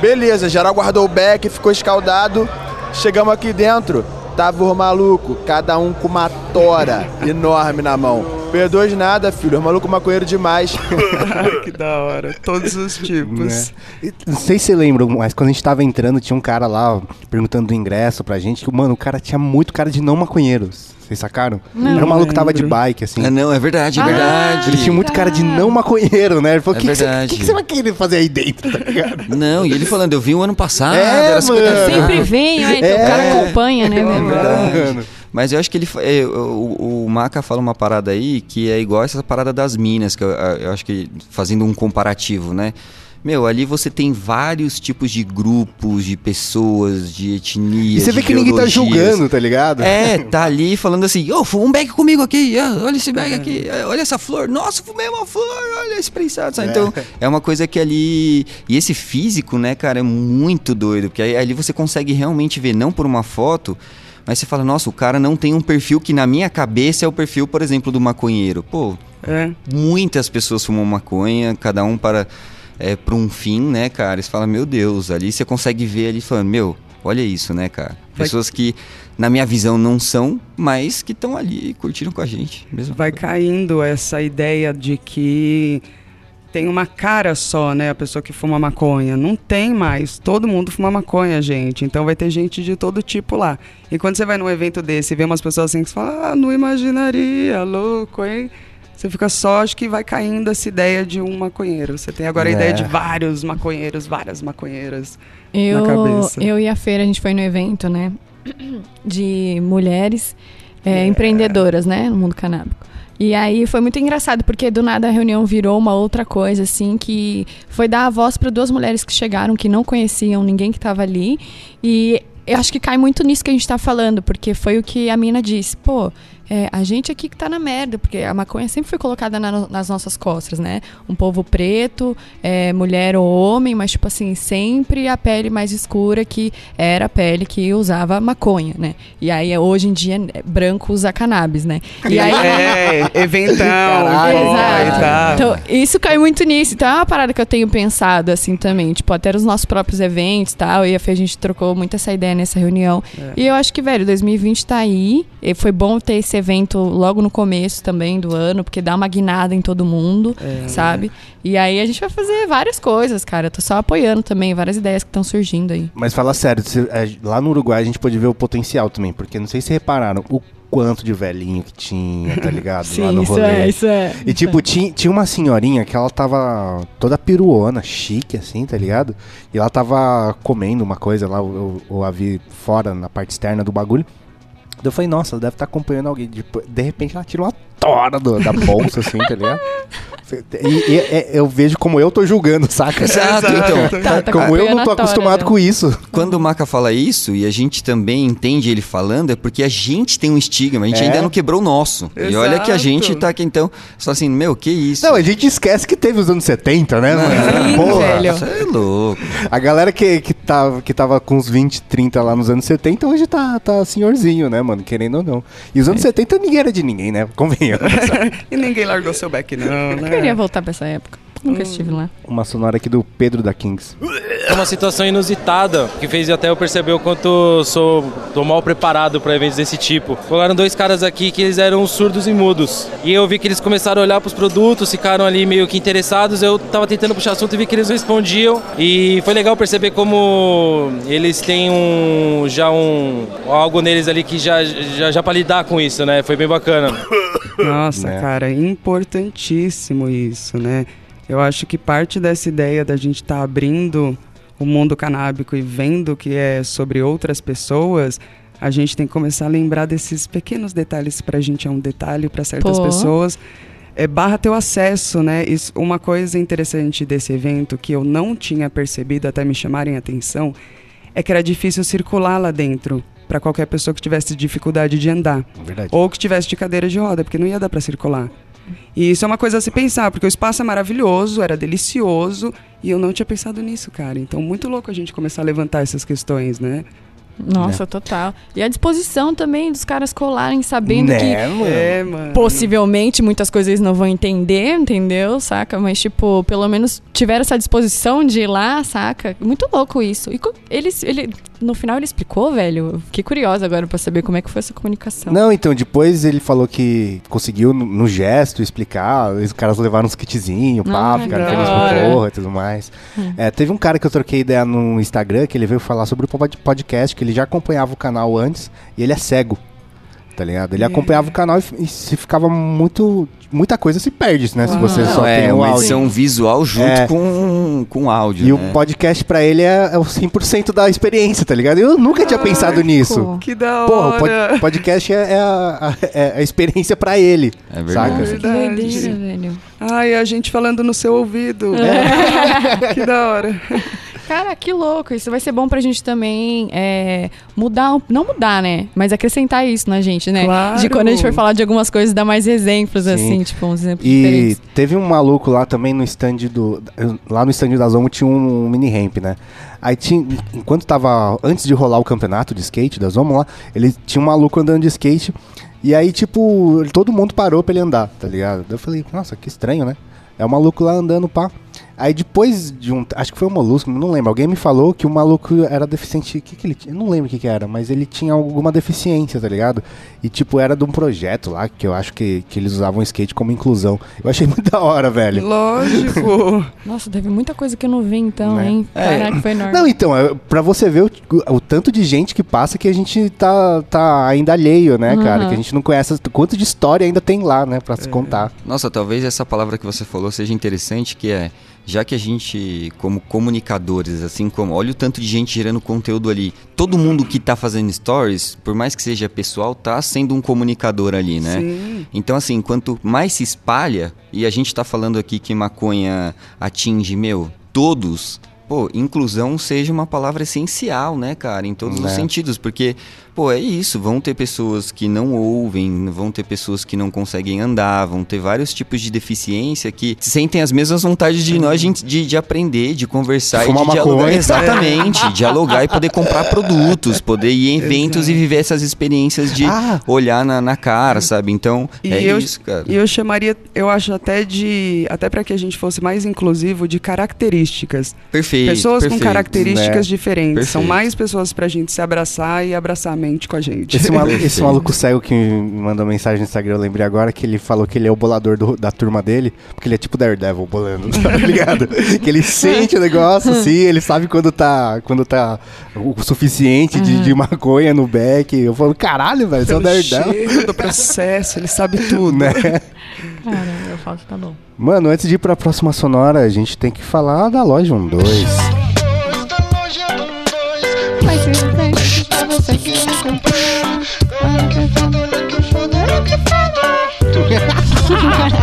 Beleza, geral guardou o beck, ficou escaldado. Chegamos aqui dentro, tava os maluco, cada um com uma tora enorme na mão. P2 nada, filho, os maluco maconheiro demais. que da hora. Todos os tipos. Né? Não sei se você lembra, mas quando a gente tava entrando, tinha um cara lá ó, perguntando do ingresso pra gente, que, mano, o cara tinha muito cara de não maconheiros. Vocês sacaram? Não. Era um maluco que tava de bike, assim. Ah, não, é verdade, é Ah, verdade. Ele tinha muito cara de não maconheiro, né? Ele falou, É o que, que, que que você vai querer fazer aí dentro, tá ligado? Não, e ele falando, eu vi o ano passado. É, era 50 mano. graus. Sempre vem, né? Então o cara acompanha, né, É verdade. Mas eu acho que ele é, o, o Maca fala uma parada aí que é igual essa parada das minas, que eu, eu acho que fazendo um comparativo, né? Meu, ali você tem vários tipos de grupos, de pessoas, de etnias. E você vê que ninguém tá julgando, tá ligado? É, tá ali falando assim, ô, fuma um bag comigo aqui, ah, olha esse bag aqui, ah, olha essa flor, nossa, fumei uma flor, olha esse prensado, sabe? É. Então, é uma coisa que ali... E esse físico, né, cara, é muito doido, porque ali você consegue realmente ver, não por uma foto, mas você fala, nossa, o cara não tem um perfil que na minha cabeça é o perfil, por exemplo, do maconheiro. Pô, É. muitas pessoas fumam maconha, cada um para, é, para um fim, né, cara? Você fala, meu Deus, ali você consegue ver ali falando, meu, olha isso, né, cara? Vai- Pessoas que, na minha visão, não são, mas que estão ali curtindo com a gente. Mesmo. Vai caindo essa ideia de que tem uma cara só, né? A pessoa que fuma maconha. Não tem mais. Todo mundo fuma maconha, gente. Então vai ter gente de todo tipo lá. E quando você vai num evento desse e vê umas pessoas assim que você fala, ah, não imaginaria, louco, hein? Você fica só, acho que vai caindo essa ideia de um maconheiro. Você tem agora a É. ideia de vários maconheiros, várias maconheiras na Eu, cabeça. eu e a Feira, a gente foi no evento, né? De mulheres é, empreendedoras, né? No mundo canábico. E aí foi muito engraçado, porque do nada a reunião virou uma outra coisa, assim, que foi dar a voz para duas mulheres que chegaram, que não conheciam ninguém que estava ali. E eu acho que cai muito nisso que a gente tá falando, porque foi o que a mina disse. Pô, é, a gente aqui que tá na merda, porque a maconha sempre foi colocada na- nas nossas costas, né? Um povo preto, é, mulher ou homem, mas, tipo assim, sempre a pele mais escura que era a pele que usava maconha, né? E aí, hoje em dia, branco usa cannabis, né? E aí... É, eventão, Caralho, Exato. tá. Então, isso cai muito nisso. Então, é uma parada que eu tenho pensado, assim, também. Tipo, até os nossos próprios eventos e tal. E a Fê, a gente trocou muito essa ideia nessa reunião. É. E eu acho que, velho, 2020 tá aí. E foi bom ter esse evento logo no começo também do ano, porque dá uma guinada em todo mundo, É. sabe? E aí a gente vai fazer várias coisas, cara. Eu tô só apoiando também várias ideias que estão surgindo aí. Mas fala sério, é, lá no Uruguai a gente pôde ver o potencial também, porque não sei se repararam o quanto de velhinho que tinha, tá ligado? lá Sim, no isso rolê. é, isso é. E tipo, tinha, tinha uma senhorinha que ela tava toda peruona, chique assim, tá ligado? E ela tava comendo uma coisa lá, eu, eu a vi fora, na parte externa do bagulho. Eu falei, nossa, deve estar acompanhando alguém. Tipo, de repente ela tira uma tora do- da bolsa, assim, tá ligado? E, e- é- eu vejo como eu tô julgando, saca? Exato, então. Tá, tá como eu não tô acostumado dela. com isso. Quando o Maca fala isso, e a gente também entende ele falando, é porque a gente tem um estigma, a gente É. ainda não quebrou o nosso. E olha que a Exato. gente tá aqui então, só assim, meu, que isso? Não, a gente esquece que teve os anos 70, né, mano? Sim, Porra. velho. Você é louco. A galera que, que, tava, que tava com uns 20, 30 lá nos anos 70, hoje tá, tá senhorzinho, né, mano? Querendo ou não. E os anos 70 ninguém era de ninguém, né? Convenhamos. E ninguém largou seu back, não, Eu né? queria voltar pra essa época. Hum. Nunca estive lá. Uma sonora aqui do Pedro da Kings. É uma situação inusitada que fez até eu perceber o quanto sou tô mal preparado para eventos desse tipo. Colaram dois caras aqui que eles eram surdos e mudos. E eu vi que eles começaram a olhar para os produtos, ficaram ali meio que interessados. Eu tava tentando puxar assunto e vi que eles respondiam. E foi legal perceber como eles têm um já um algo neles ali que já já, já para lidar com isso, né? Foi bem bacana. Nossa, Né? cara, é importantíssimo isso, né? Eu acho que parte dessa ideia da gente estar abrindo o mundo canábico e vendo que é sobre outras pessoas, a gente tem que começar a lembrar desses pequenos detalhes que pra gente é um detalhe, para certas Pô. pessoas é barra teu acesso, né? Isso, uma coisa interessante desse evento que eu não tinha percebido até me chamarem a atenção é que era difícil circular lá dentro para qualquer pessoa que tivesse dificuldade de andar Verdade. ou que tivesse de cadeira de roda, porque não ia dar para circular. E isso é uma coisa a se pensar, porque o espaço é maravilhoso, era delicioso, e eu não tinha pensado nisso, cara. Então, muito louco a gente começar a levantar essas questões, né? Nossa, total. E a disposição também dos caras colarem, sabendo Né, que mano? É, mano. possivelmente muitas coisas eles não vão entender, entendeu? Saca? Mas, tipo, pelo menos tiveram essa disposição de ir lá, saca? Muito louco isso. E eles, ele, no final ele explicou, velho. Fiquei curiosa agora pra saber como é que foi essa comunicação. Não, então, depois ele falou que conseguiu no, no gesto explicar, os caras levaram uns kitzinhos, pá, Ah, ficaram da felizes com porra e tudo mais. É, teve um cara que eu troquei ideia no Instagram, que ele veio falar sobre o pod- podcast, que ele já acompanhava o canal antes, e ele é cego. Tá ligado? Ele acompanhava o canal e, e se ficava muito. Muita coisa se perde, né? Se você Não, só é tem o uma áudio. edição visual junto É. com, com áudio. E né? o podcast pra ele é, é o 100% da experiência, tá ligado? Eu nunca tinha pensado nisso. Que da Porra, o pod- hora. podcast é, é a, a- é a experiência pra ele. É Saca? Nossa, que doideira, velho. Ai, a gente falando no seu ouvido. É. que da hora. Cara, que louco. Isso vai ser bom pra gente também é, mudar, não mudar, né? Mas acrescentar isso na gente, né? Claro. De quando a gente for falar de algumas coisas, dar mais exemplos, Sim. assim, tipo, uns exemplos E diferentes. teve um maluco lá também no stand do. Lá no stand da Zomo tinha um mini ramp, né? Aí tinha. Enquanto tava. Antes de rolar o campeonato de skate da Zomo lá, ele tinha um maluco andando de skate. E aí, tipo, todo mundo parou pra ele andar, tá ligado? Eu falei, nossa, que estranho, né? É o maluco lá andando, pá. Aí depois de um. Acho que foi o Molusco, não lembro. Alguém me falou que o maluco era deficiente. O que, que ele tinha? Eu não lembro o que, que era, mas ele tinha alguma deficiência, tá ligado? E tipo, era de um projeto lá que eu acho que, que eles usavam skate como inclusão. Eu achei muito da hora, velho. Lógico. Nossa, teve muita coisa que eu não vi então, Né? hein? É. Caraca, foi enorme. Não, então, é, pra você ver o, o tanto de gente que passa que a gente tá, tá ainda alheio, né, cara? Uhum. Que a gente não conhece quanto de história ainda tem lá, né, pra se contar. Nossa, talvez essa palavra que você falou seja interessante, que é, já que a gente, como comunicadores, assim como, olha o tanto de gente gerando conteúdo ali, todo mundo que tá fazendo stories, por mais que seja pessoal, tá sendo um comunicador ali, né? Sim. Então, assim, quanto mais se espalha, e a gente tá falando aqui que maconha atinge, meu, todos, pô, inclusão seja uma palavra essencial, né, cara, em todos os Né. sentidos, porque, pô, é isso, vão ter pessoas que não ouvem, vão ter pessoas que não conseguem andar, vão ter vários tipos de deficiência que sentem as mesmas vontades de nós de, de, de aprender, de conversar Fumar e de dialogar. maconha. Exatamente, dialogar e poder comprar produtos, poder ir em eventos e viver essas experiências de olhar na, na cara, sabe? Então, E é eu, isso, cara. E eu chamaria, eu acho até de, até para que a gente fosse mais inclusivo, de características. Perfeito, Pessoas com perfeito. características É. diferentes. São Perfeito. mais pessoas pra gente se abraçar e abraçar com a gente. Esse, malu- esse maluco cego que me mandou mensagem no Instagram, eu lembrei agora que ele falou que ele é o bolador do- da turma dele, porque ele é tipo Daredevil bolando, tá ligado? que ele sente o negócio assim, ele sabe quando tá, quando tá o suficiente de, de maconha no back. Eu falo, caralho, velho, você é o Daredevil. do processo, ele sabe tudo. Né? Cara, eu falo que tá bom. Mano, antes de ir pra próxima sonora, a gente tem que falar da loja 12. Mas se não tem pra você que não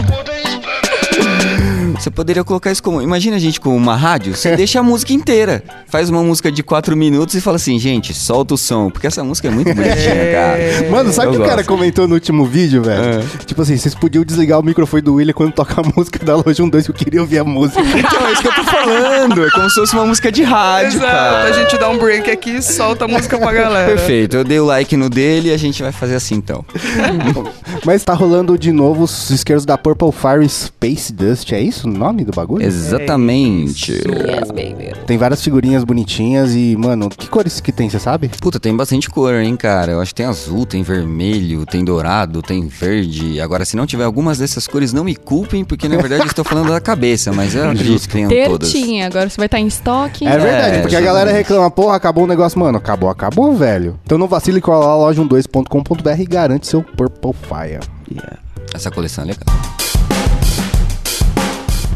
comprou, Você poderia colocar isso como. Imagina a gente com uma rádio, você deixa a música inteira. Faz uma música de 4 minutos e fala assim, gente, solta o som. Porque essa música é muito bonitinha, cara. Mano, sabe o que o cara gosto. comentou no último vídeo, velho? Tipo assim, vocês podiam desligar o microfone do William quando toca a música da loja 12 que eu queria ouvir a música. Então, é isso que eu tô falando. É como se fosse uma música de rádio, Exato, cara. a gente dá um break aqui e solta a música pra galera. Perfeito, eu dei o like no dele e a gente vai fazer assim então. Mas tá rolando de novo os isqueiros da Purple Fire Space Dust, é isso o nome do bagulho? Exatamente. Yes, baby. Tem várias figurinhas bonitinhas e, mano, que cores que tem, você sabe? Puta, tem bastante cor, hein, cara. Eu acho que tem azul, tem vermelho, tem dourado, tem verde. Agora, se não tiver algumas dessas cores, não me culpem, porque na verdade eu estou falando da cabeça, mas eu acredito que tenham todas. Tertinha, agora você vai estar em estoque. É verdade, É, porque a galera reclama, porra, acabou o negócio. Mano, acabou, acabou, velho. Então não vacile com a loja 12.com.br e garante seu Purple Fire. Essa coleção é legal.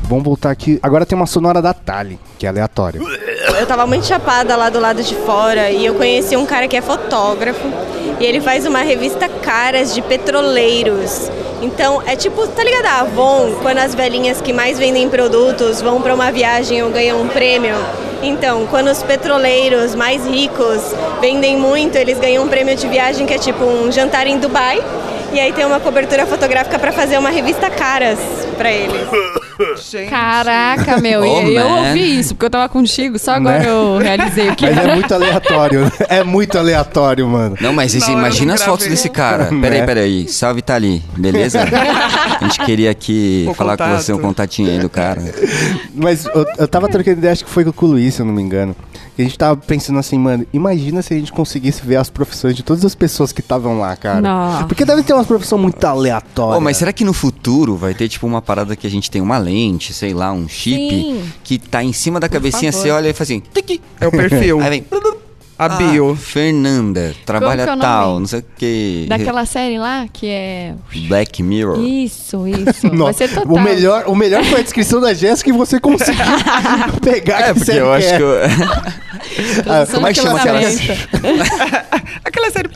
Vamos voltar aqui. Agora tem uma sonora da Tali, que é aleatória. Eu tava muito chapada lá do lado de fora e eu conheci um cara que é fotógrafo e ele faz uma revista Caras de Petroleiros. Então é tipo, tá ligado a Avon, quando as velhinhas que mais vendem produtos vão pra uma viagem ou ganham um prêmio? Então, quando os petroleiros mais ricos vendem muito, eles ganham um prêmio de viagem que é tipo um jantar em Dubai. E aí tem uma cobertura fotográfica pra fazer uma revista Caras pra eles. Caraca, meu, Oh, e eu man. ouvi isso, porque eu tava contigo, só agora Né? eu realizei o que Mas era. é muito aleatório, é muito aleatório, mano. Não, mas esse- Não, imagina as fotos desse cara. Né? Peraí, peraí. Salve, tá ali, beleza? A gente queria aqui O falar com contato. você, um contatinho aí do cara. Mas eu, eu tava trocando ideia, acho que foi com o Luiz, se eu não me engano. Que a gente tava pensando assim, mano, imagina se a gente conseguisse ver as profissões de todas as pessoas que estavam lá, cara. Não. Porque deve ter umas profissões muito aleatórias. Oh, mas será que no futuro vai ter tipo uma parada que a gente tem uma lente, sei lá, um chip Sim. que tá em cima da cabecinha, favor. você olha e faz assim, tic, É o perfil. aí vem. A bio. Fernanda, trabalha que é tal, não sei o que. Daquela série lá que é. Black Mirror. Isso, isso. Vai Nossa, ser total. o, melhor, o melhor foi a descrição da Jéssica e você conseguiu pegar É, que porque eu acho quer. que eu... Ah, como é que chama aquela Aquela série.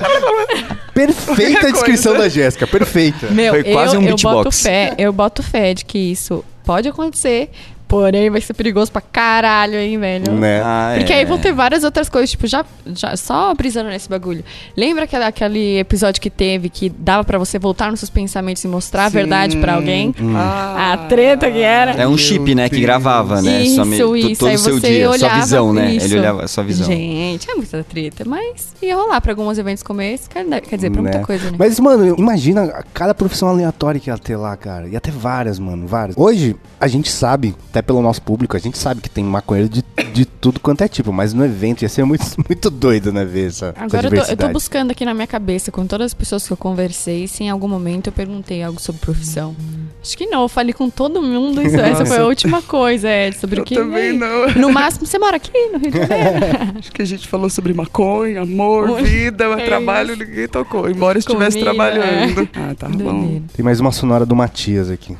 Perfeita a descrição da Jéssica, perfeita. Meu, Foi quase eu, um eu boto beatbox. fé, eu boto fé de que isso pode acontecer, porém vai ser perigoso pra caralho, hein, velho? Né? Ah, Porque é. aí vão ter várias outras coisas, tipo, já, já só brisando nesse bagulho. Lembra aquele, aquele episódio que teve que dava pra você voltar nos seus pensamentos e mostrar a verdade pra alguém? Hum. A treta que era. É um chip, né, que gravava, né? Isso, me- isso. Todo aí seu você dia, olhava sua visão, né? isso. Ele olhava a sua visão. Gente, é muita treta, mas ia rolar pra alguns eventos como esse, quer, quer dizer, pra muita Né? coisa, né? Mas, mano, imagina cada profissão aleatória que ia ter lá, cara. Ia ter várias, mano, várias. Hoje, a gente sabe, até pelo nosso público, a gente sabe que tem maconheiro de, de tudo quanto é tipo, mas no evento ia ser muito, muito doido, né, ver essa, essa Agora eu tô, eu tô buscando aqui na minha cabeça, com todas as pessoas que eu conversei, se em algum momento eu perguntei algo sobre profissão. Acho que não, eu falei com todo mundo, isso, essa foi a última coisa, é, sobre Eu o que... também é. não. No máximo, você mora aqui no Rio de Janeiro? Acho que a gente falou sobre maconha, amor, vida, É trabalho isso. ninguém tocou. Embora estivesse Comida, trabalhando. é. Ah, tá bom. Tem mais uma sonora do Matias aqui.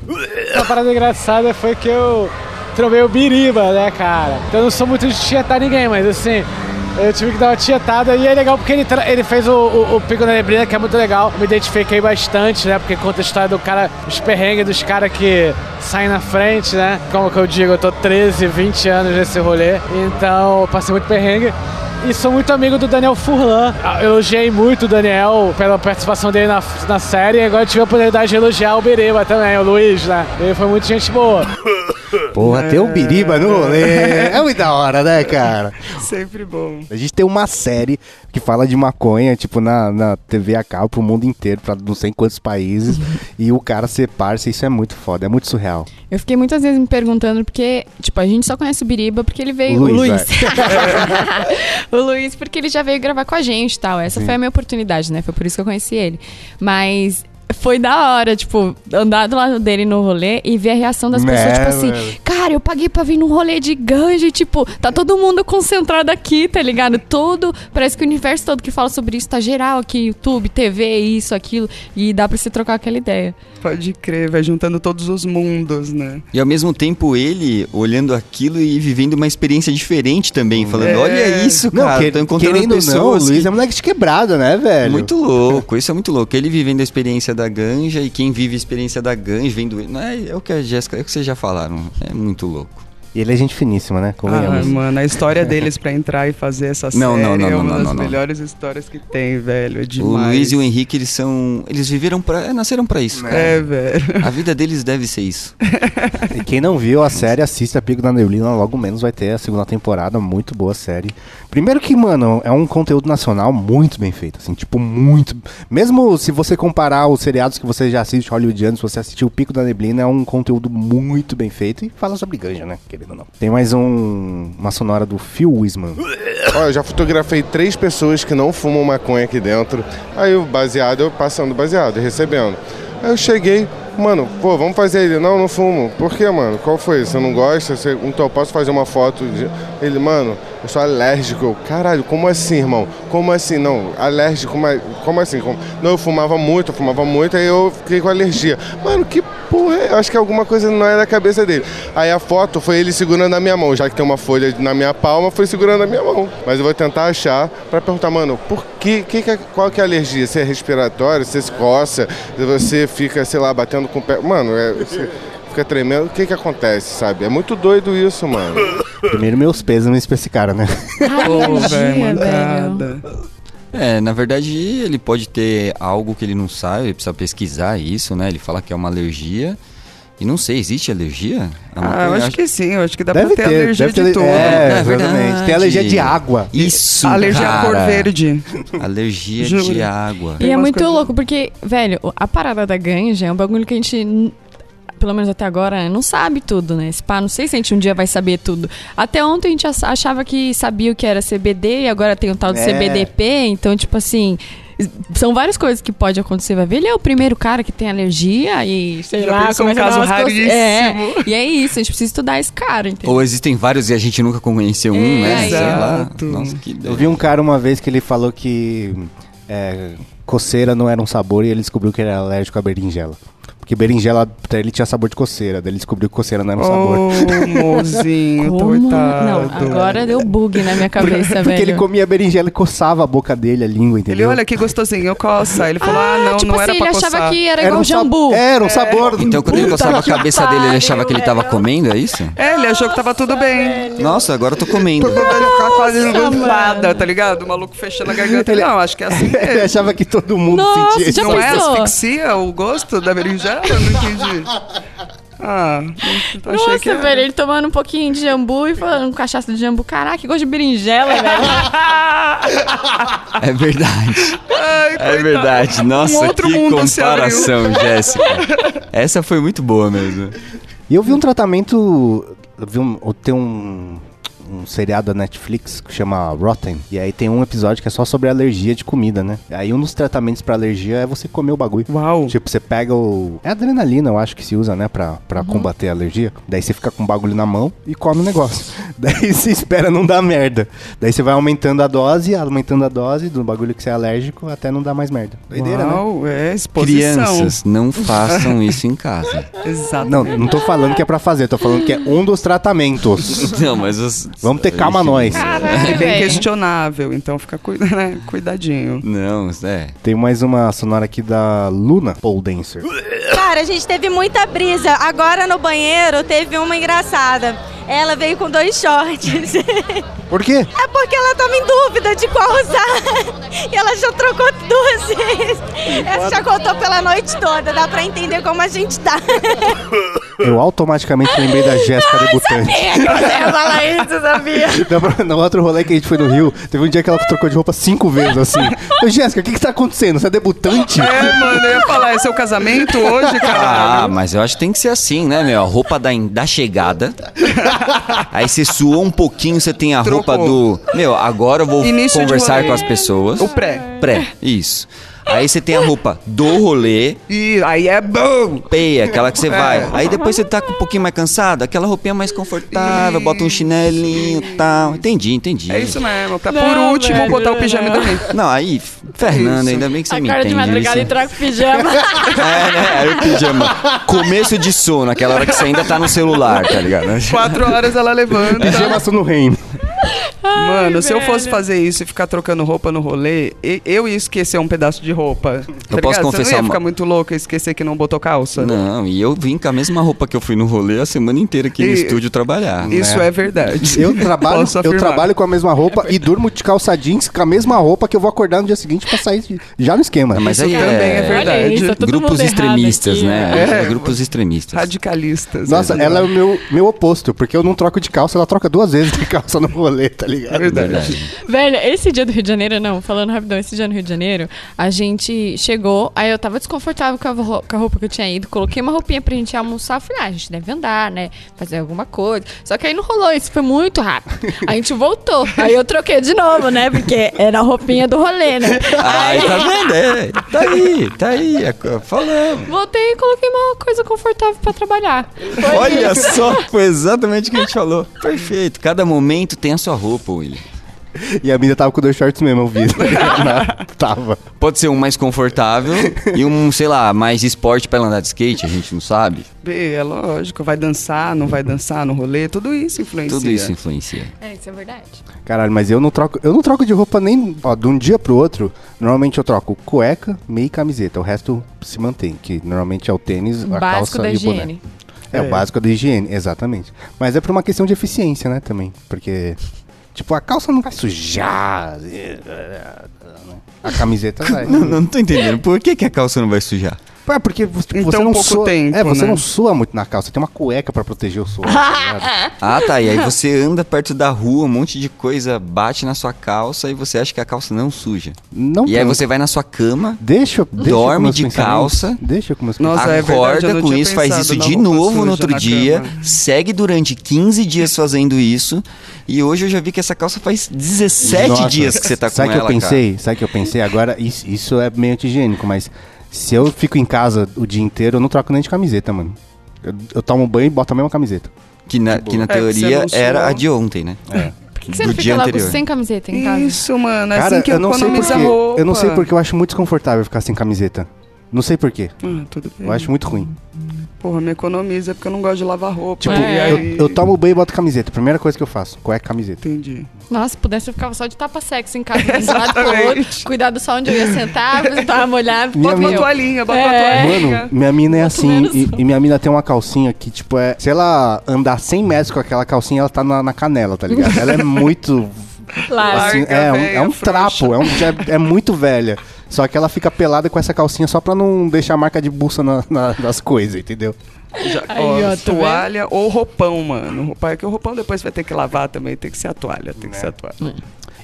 Uma parada engraçada foi que eu trovei o Biriba, né, cara? Então eu não sou muito de tietar ninguém, mas assim, eu tive que dar uma tietada e é legal porque ele, ele fez o, o, o Pico da Neblina, que é muito legal. Me identifiquei bastante, né? Porque conta a história do cara, os perrengues dos caras que saem na frente, né? Como que eu digo, eu tô 13, 20 anos nesse rolê, então passei muito perrengue. E sou muito amigo do Daniel Furlan. Eu elogiei muito o Daniel pela participação dele na, na série. E agora tive a oportunidade de elogiar o Beriba também, o Luiz, né? Ele foi muito gente boa. Porra, ter o Biriba no rolê. É muito da hora, né, cara? Sempre bom. A gente tem uma série que fala de maconha, tipo, na, na TV a cabo pro mundo inteiro, pra não sei quantos países. e o cara ser parça, isso é muito foda, é muito surreal. Eu fiquei muitas vezes me perguntando, porque, tipo, a gente só conhece o Biriba porque ele veio. O O Luiz, Luiz. o Luiz, porque ele já veio gravar com a gente e tal. Essa Sim. foi a minha oportunidade, né? Foi por isso que eu conheci ele. Mas. Foi da hora, tipo, andar do lado dele no rolê e ver a reação das pessoas, É, tipo assim, mano. cara, eu paguei pra vir num rolê de ganja e, tipo, tá todo mundo concentrado aqui, tá ligado? Todo, parece que o universo todo que fala sobre isso tá geral aqui, YouTube, TV, isso, aquilo, e dá pra se trocar aquela ideia. Pode crer, vai juntando todos os mundos, né? E ao mesmo tempo ele olhando aquilo e vivendo uma experiência diferente também, falando, É. olha isso, Não, cara, que- tô encontrando querendo ou não, o pessoas Luiz que- é moleque de quebrada, né, velho? Muito louco, isso é muito louco. Ele vivendo a experiência da ganja e quem vive a experiência da ganja vendo ele. Não é, é o que a Jéssica, é o que vocês já falaram. É muito louco. E ele é gente finíssima, né? Ah, mano, a história deles pra entrar e fazer essa Não, série não, não, é não, uma não, das não, não. melhores histórias que tem, velho. É O demais. Luiz e o Henrique, eles são. Eles viveram pra. é, nasceram pra isso. cara. É, velho. A vida deles deve ser isso. E quem não viu a série, assista Pico da Neblina, logo menos vai ter a segunda temporada, muito boa série. Primeiro que, mano, é um conteúdo nacional muito bem feito, assim, tipo, muito... Mesmo se você comparar os seriados que você já assiste hollywoodianos, se você assistiu o Pico da Neblina, é um conteúdo muito bem feito e fala sobre ganja, né, querendo ou não. Tem mais um, uma sonora do Phil Wisman. Ó, eu já fotografei três pessoas que não fumam maconha aqui dentro. Aí o baseado, eu passando baseado, recebendo. Aí eu cheguei, mano, pô, vamos fazer ele. Não, não fumo. Por quê, mano? Qual foi? Você não gosta? Você... Então eu posso fazer uma foto de. Ele, mano, eu sou alérgico. Caralho, como assim, irmão? Como assim? Não, alérgico, mas. Como assim? Como... Não, eu fumava muito, eu fumava muito, aí eu fiquei com alergia. Mano, que porra é? Acho que alguma coisa não é da cabeça dele. Aí a foto foi ele segurando a minha mão, já que tem uma folha na minha palma, foi segurando a minha mão. Mas eu vou tentar achar pra perguntar, mano, por que, que, que é- qual que é a alergia? Se é respiratório, se se coça, se você fica, sei lá, batendo com o pé. Mano, é, você fica tremendo, o que que acontece, sabe? É muito doido isso, mano. Primeiro meus pêsames pra esse cara, né? Pô, velho, mancada. É, na verdade, ele pode ter algo que ele não sabe, ele precisa pesquisar isso, né? Ele fala que é uma alergia. E não sei, existe alergia? A Ah, eu acho que sim, eu acho que dá Deve pra ter, ter, alergia deve ter- de tudo. é, É exatamente. Tem alergia de água. Isso, Alergia à cor cara. verde. Alergia Juro. de água. E é muito louco, porque, velho, a parada da ganja é um bagulho que a gente, pelo menos até agora, não sabe tudo, né? Esse pá, não sei se a gente um dia vai saber tudo. Até ontem a gente ach- achava que sabia o que era CBD e agora tem o tal do É. CBDP, então, tipo assim. São várias coisas que pode acontecer. Vai ver, ele é o primeiro cara que tem alergia e sei Já lá, um começa a dar caso É, raríssimo. e é isso, a gente precisa estudar esse cara, entendeu? Ou existem vários e a gente nunca conheceu um, É, né? Sei lá. exato. Nossa, que Eu vi um cara uma vez que ele falou que é, coceira não era um sabor e ele descobriu que ele era alérgico à berinjela. Porque berinjela, pra ele tinha sabor de coceira. Daí ele descobriu que coceira não era um sabor. Ô, mozinho, Como? coitado. Não, agora deu bug na minha cabeça, Porque velho. ele comia berinjela e coçava a boca dele, a língua, Ele, entendeu? olha que gostosinho, coça. Ele falou, ah, não, tipo não era assim, pra ele coçar. achava que era, igual um jambu. Era um sabor. Então quando ele coçava a cabeça dele, ele achava que ele tava comendo, é isso? É, ele achou que tava tudo bem. Nossa, agora eu tô comendo. Ficava fazendo Nossa, nada, tá ligado? O maluco fechando a garganta. Ele, não, acho que é assim Ele achava que todo mundo Nossa, sentia. Não é asfixia o gosto da berinjela? Eu não entendi. Ah, achei Nossa, que era. velho, ele tomando um pouquinho de jambu e falando um cachaça de jambu. Caraca, que gosto de berinjela, velho. É verdade. Ai, É verdade. Nossa, Um que se comparação, Jéssica. Essa foi muito boa mesmo. E eu vi um tratamento. Eu vi um, tem um, um seriado da Netflix que chama Rotten. E aí tem um episódio que é só sobre alergia de comida, né? Aí um dos tratamentos pra alergia é você comer o bagulho. Uau. Tipo, você pega o. É adrenalina, eu acho que se usa, né? Pra, pra combater a alergia. Daí você fica com o bagulho na mão e come o negócio. Daí você espera não dar merda. Daí você vai aumentando a dose, aumentando a dose do bagulho que você é alérgico até não dar mais merda. Doideira, né? Uau, é exposição. Crianças, não façam isso em casa. Exato. Não, não tô falando que é pra fazer, tô falando que é um dos tratamentos. Não, mas os... Vamos ter calma nós. E bem questionável, então fica cuida, né? cuidadinho. Não, é. Tem mais uma sonora aqui da Luna Pole Dancer. Cara, a gente teve muita brisa. Agora no banheiro teve uma engraçada. Ela veio com dois shorts. Por quê? É porque ela tava em dúvida de qual usar. E ela já trocou duas vezes. Essa já contou pela noite toda. Dá pra entender como a gente tá. Eu automaticamente lembrei da Jéssica debutante. Sabia que você ia falar isso, sabia? No- outro rolê que a gente foi no Rio, teve um dia que ela trocou de roupa cinco vezes, assim. Jéssica, o que que tá acontecendo? Você é debutante? É, mano, eu ia falar, é seu casamento hoje, cara? Ah, mas eu acho que tem que ser assim, né, meu? A roupa da, da chegada. Aí você suou um pouquinho, você tem a roupa do. Meu, agora eu vou Início de conversar rolê. com as pessoas. O pré. Pré, isso. Aí você tem a roupa do rolê. E aí é bom. Peia, aquela que você É. vai. Aí depois você tá com um pouquinho mais cansado, aquela roupinha mais confortável, bota um chinelinho e tal. Entendi, entendi. É isso mesmo. Pra Não, por último velho, botar o pijama e não. aí, Fernanda, Isso. ainda bem que você me Acorda entende. de madrugada isso. e traga o pijama. É, né? Aí o pijama. Começo de sono, aquela hora que você ainda tá no celular, tá ligado? Quatro horas ela levanta. Pijama no reino. Mano, se eu fosse velho. fazer isso e ficar trocando roupa no rolê, eu ia esquecer um pedaço de roupa. tá Eu posso ligado? Você confessar não ia uma- ficar muito louco e esquecer que não botou calça? Não, e eu vim com a mesma roupa que eu fui no rolê a semana inteira aqui no E- estúdio trabalhar. Isso é verdade. Eu trabalho, eu trabalho com a mesma roupa e durmo de calça jeans com a mesma roupa que eu vou acordar no dia seguinte pra sair de- já no esquema. Ah, mas Isso aí também é verdade. Isso, tá Grupos extremistas, aqui, né? É. É, Grupos extremistas. Radicalistas. Nossa, né? ela é o meu, meu oposto, porque eu não troco de calça, ela troca duas vezes de calça no rolê, tá ligado? É verdade. Verdade. Velho, esse dia do Rio de Janeiro, não, falando rapidão, esse dia no Rio de Janeiro, a gente chegou, aí eu tava desconfortável com a, com a roupa que eu tinha ido, coloquei uma roupinha pra gente almoçar, falei, ah, a gente deve andar, né, fazer alguma coisa. Só que aí não rolou, isso foi muito rápido. A gente voltou, aí eu troquei de novo, né, porque era a roupinha do rolê, né. Ai, tá vendo? É, tá aí, tá aí. é Falando. Voltei e coloquei uma coisa confortável pra trabalhar. Foi Olha isso. só, foi exatamente o que a gente falou. Perfeito. Cada momento tem a sua roupa, William. E a mina tava com dois shorts mesmo, eu vi. Não, tava. Pode ser um mais confortável e um, sei lá, mais esporte pra ela andar de skate, a gente não sabe. Bê, é lógico. Vai dançar, não vai dançar no rolê, tudo isso influencia. Tudo isso influencia. É, isso é verdade. Caralho, mas eu não troco, eu não troco de roupa nem, ó, de um dia pro outro. Normalmente eu troco cueca, meia e camiseta. O resto se mantém, que normalmente é o tênis, a Básico calça da e o boné. higiene. É, É. o básico da higiene, exatamente. Mas é por uma questão de eficiência, né, também. Porque, tipo, a calça não vai sujar. A camiseta vai. Não, não tô entendendo. Por que, que a calça não vai sujar? É, porque você, Em você não pouco sua, tempo, É, você né? não sua muito na calça. Você tem uma cueca pra proteger o suor. tá? Ah, tá. E aí você anda perto da rua, um monte de coisa bate na sua calça e você acha que a calça não suja. Não e aí tanto. você vai na sua cama, Deixa, deixa dorme de calça, Deixa com Nossa, é verdade, acorda com isso, faz isso de novo no outro dia, cama. segue durante 15 dias fazendo isso. E hoje eu já vi que essa calça faz 17 Nossa, dias que você tá com sabe ela, que eu pensei? Sabe que eu pensei? Agora, isso, isso é meio antigênico, mas se eu fico em casa o dia inteiro, eu não troco nem de camiseta, mano. Eu, eu tomo banho e boto a mesma camiseta. Que na, que na É, teoria suou. era a de ontem, né? É. Por que, que você não fica logo sem camiseta em casa? Isso, mano. É Cara, assim que eu não sei economiza porque. roupa. Eu não sei porque eu acho muito desconfortável ficar sem camiseta. Não sei porquê. Ah, tudo bem. Eu acho muito ruim. Porra, me economiza porque eu não gosto de lavar roupa. Tipo, e eu, eu tomo banho e boto camiseta. Primeira coisa que eu faço. Cueca e camiseta. Entendi. Nossa, se pudesse eu ficava só de tapa-sexo em casa, de um lado pro outro. Cuidado só onde eu ia sentar, tava molhado. Minha mina- meu. toalhinha, bota uma É. toalhinha. Mano, minha mina é assim. E, e minha mina tem uma calcinha que, tipo, é. Se ela andar 100 metros com aquela calcinha, ela tá na, na canela, tá ligado? Ela é muito. Larga, assim, é, um, velha, é um trapo, é, um, é, é muito velha. Só que ela fica pelada com essa calcinha só pra não deixar marca de buça na- na- nas coisas, entendeu? Já, Aí, ó, ó, tá toalha ou roupão, mano. Roupa- É que o roupão depois vai ter que lavar também, tem que ser a toalha, tem que É. ser a toalha.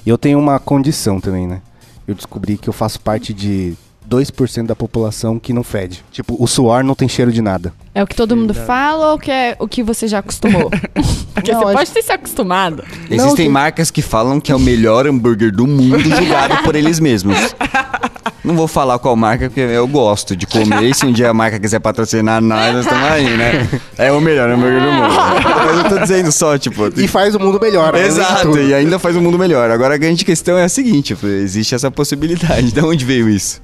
E eu tenho uma condição também, né? Eu descobri que eu faço parte de 2% da população que não fede. Tipo, o suor não tem cheiro de nada. É o que todo mundo fala ou que é o que você já acostumou? Porque Não, você acho- pode ter se acostumado. Existem marcas que falam que é o melhor hambúrguer do mundo julgado por eles mesmos. Não vou falar qual marca, porque eu gosto de comer. E se um dia a marca quiser patrocinar nós, nós estamos aí, né? É o melhor hambúrguer do mundo. Mas eu tô dizendo só, tipo. E faz o mundo melhor. de Exato, e ainda faz o mundo melhor. Agora a grande questão é a seguinte: existe essa possibilidade. De onde veio isso?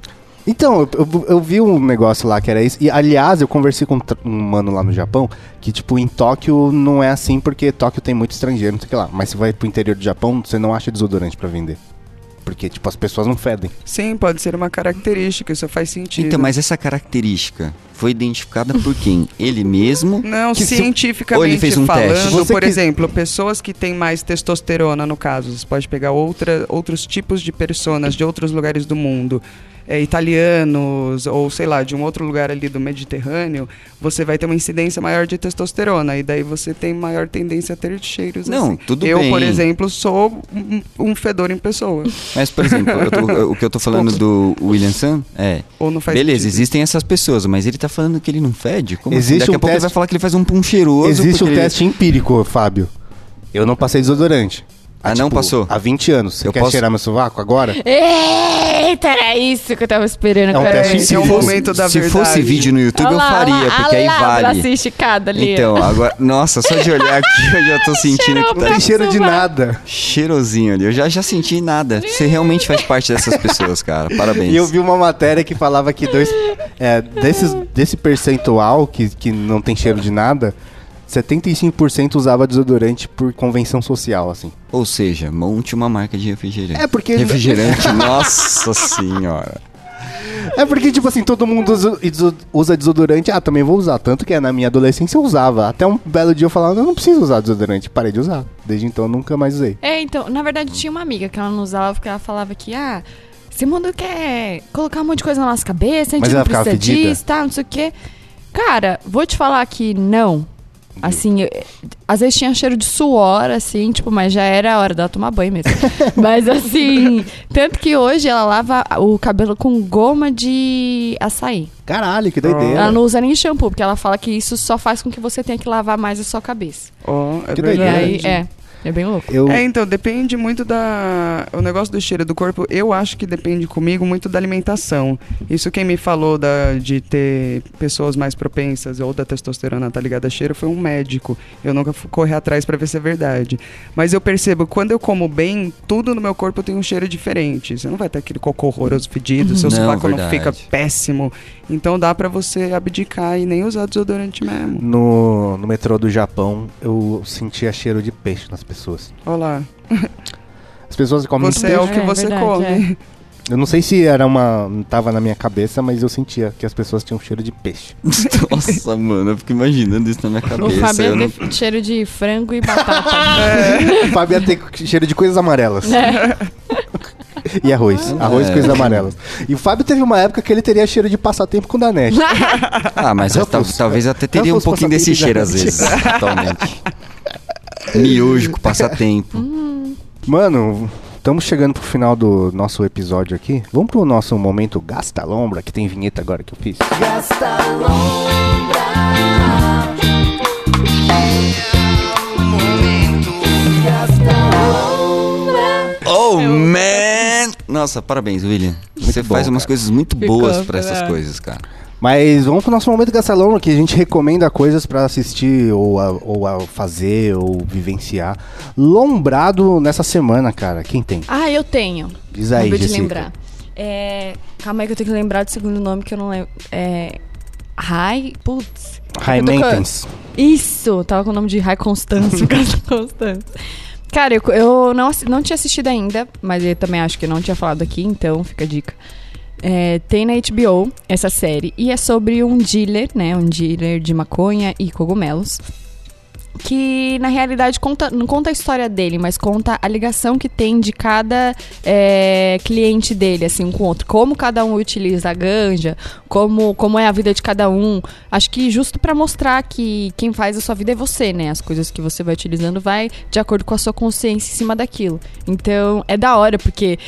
Então, eu, eu- eu vi um negócio lá que era isso. E, aliás, eu conversei com um mano lá no Japão que, tipo, em Tóquio não é assim porque Tóquio tem muito estrangeiro, não sei o que lá. Mas você vai pro interior do Japão, você não acha desodorante pra vender. Porque, tipo, as pessoas não fedem. Sim, pode ser uma característica, isso faz sentido. Então, mas essa característica foi identificada por quem? Ele mesmo? Não, Que se- cientificamente Ou ele fez um falando, teste? Você por que- exemplo, pessoas que têm mais testosterona, no caso, você pode pegar outra, outros tipos de pessoas de outros lugares do mundo, é, italianos, ou sei lá, de um outro lugar ali do Mediterrâneo, você vai ter uma incidência maior de testosterona, e daí você tem maior tendência a ter cheiros Não, assim. tudo Eu, por bem. exemplo, sou um, um fedor em pessoa. Mas, por exemplo, eu tô- o que eu tô falando do William Sam é. Ou não faz Beleza, sentido. existem essas pessoas, mas ele tá falando que ele não fede? Como assim? Existe Daqui um a pouco ele teste- vai falar que ele faz um pum cheiroso. Existe um ele- teste empírico, Fábio. Eu não passei desodorante. Ah, não passou? Há 20 anos. Você Eu quer posso- cheirar meu sovaco agora? Eita, era isso que eu tava esperando. É um cara. teste Esse é o empírico. momento da Se verdade. fosse vídeo no YouTube, Olha lá, eu faria, olha lá, porque aí olha lá, vale. bracinho esticado ali. Então, agora. Nossa, só de olhar aqui eu já tô sentindo que Não tem tá cheiro de nada. cheirosinho ali. Eu já, já senti nada. Você realmente faz parte dessas pessoas, cara. Parabéns. E eu vi uma matéria que falava que dois, é, desses, desse percentual que, que não tem cheiro de nada, 75% usava desodorante por convenção social, assim. Ou seja, monte uma marca de refrigerante. É porque- Refrigerante, nossa senhora. É porque, tipo assim, todo mundo usa, desodorante, ah, também vou usar. Tanto que na minha adolescência eu usava. Até um belo dia eu falava, eu não preciso usar desodorante. Parei de usar. Desde então eu nunca mais usei. É, então, na verdade tinha uma amiga que ela não usava porque ela falava que, ah, esse mundo quer colocar um monte de coisa na nossa cabeça, a gente Mas não precisa disso, tá, não sei o quê. Cara, vou te falar que não. Assim, eu- às vezes tinha cheiro de suor, assim, tipo, mas já era a hora dela tomar banho mesmo. mas assim, tanto que hoje ela lava o cabelo com goma de açaí. Caralho, que doideira. Ela não usa nem shampoo, porque ela fala que isso só faz com que você tenha que lavar mais a sua cabeça. Ó, é Que E doideira. aí, verdade. é, é bem louco. Eu, É, então, depende muito da. O negócio do cheiro do corpo, eu acho que depende comigo muito da alimentação. Isso quem me falou da, de ter pessoas mais propensas ou da testosterona tá ligada a cheiro foi um médico. Eu nunca fui correr atrás pra ver se é verdade. Mas eu percebo, quando eu como bem, tudo no meu corpo tem um cheiro diferente. Você não vai ter aquele cocô horroroso fedido, seu Não, sovaco não fica péssimo. Então dá pra você abdicar e nem usar desodorante mesmo. no, no metrô do Japão, eu sentia cheiro de peixe nas pessoas. Olha lá. As pessoas comem Você peixe. é o que É, você verdade, come. Eu não sei se era uma. tava na minha cabeça, mas eu sentia que as pessoas tinham cheiro de peixe. Nossa, mano, eu fico imaginando isso na minha O cabeça. Fábio eu ia não- ter cheiro de frango e batata. O Fábio ia ter cheiro de coisas amarelas. É. E arroz. Arroz É. e coisas amarelas. E o Fábio teve uma época que ele teria cheiro de passatempo com o Danete. Ah, mas eu tal- talvez até teria um Ruffles pouquinho desse passatempo cheiro às vezes, atualmente. Miojo com passatempo. Mano, estamos chegando pro final do nosso episódio aqui. Vamos pro nosso momento Gasta Lombra, que tem vinheta agora que eu fiz. Gasta Oh, Nossa, parabéns, William. Você bom, faz umas cara. coisas muito Ficou, boas pra essas coisas, cara. Mas vamos pro nosso momento Lombra, que a gente recomenda coisas pra assistir ou a, ou a fazer ou vivenciar. Lombrado nessa semana, cara. Quem tem? Ah, eu tenho. Diz aí, Acabei de lembrar. É, calma aí que eu tenho que lembrar do segundo nome que eu não lembro. É. High. Putz. High tô com- Maintenance. Isso, tava com o nome de High Constance, Casa Constance. Cara, eu, eu não, não tinha assistido ainda, mas eu também acho que não tinha falado aqui, então fica a dica. É, tem na HBO essa série e é sobre um dealer, né? Um dealer de maconha e cogumelos. Que na realidade conta, não conta a história dele, mas conta a ligação que tem de cada é, cliente dele, assim, um com o outro. Como cada um utiliza a ganja, como, como é a vida de cada um. Acho que justo pra mostrar que quem faz a sua vida é você, né? As coisas que você vai utilizando vai de acordo com a sua consciência em cima daquilo. Então é da hora, porque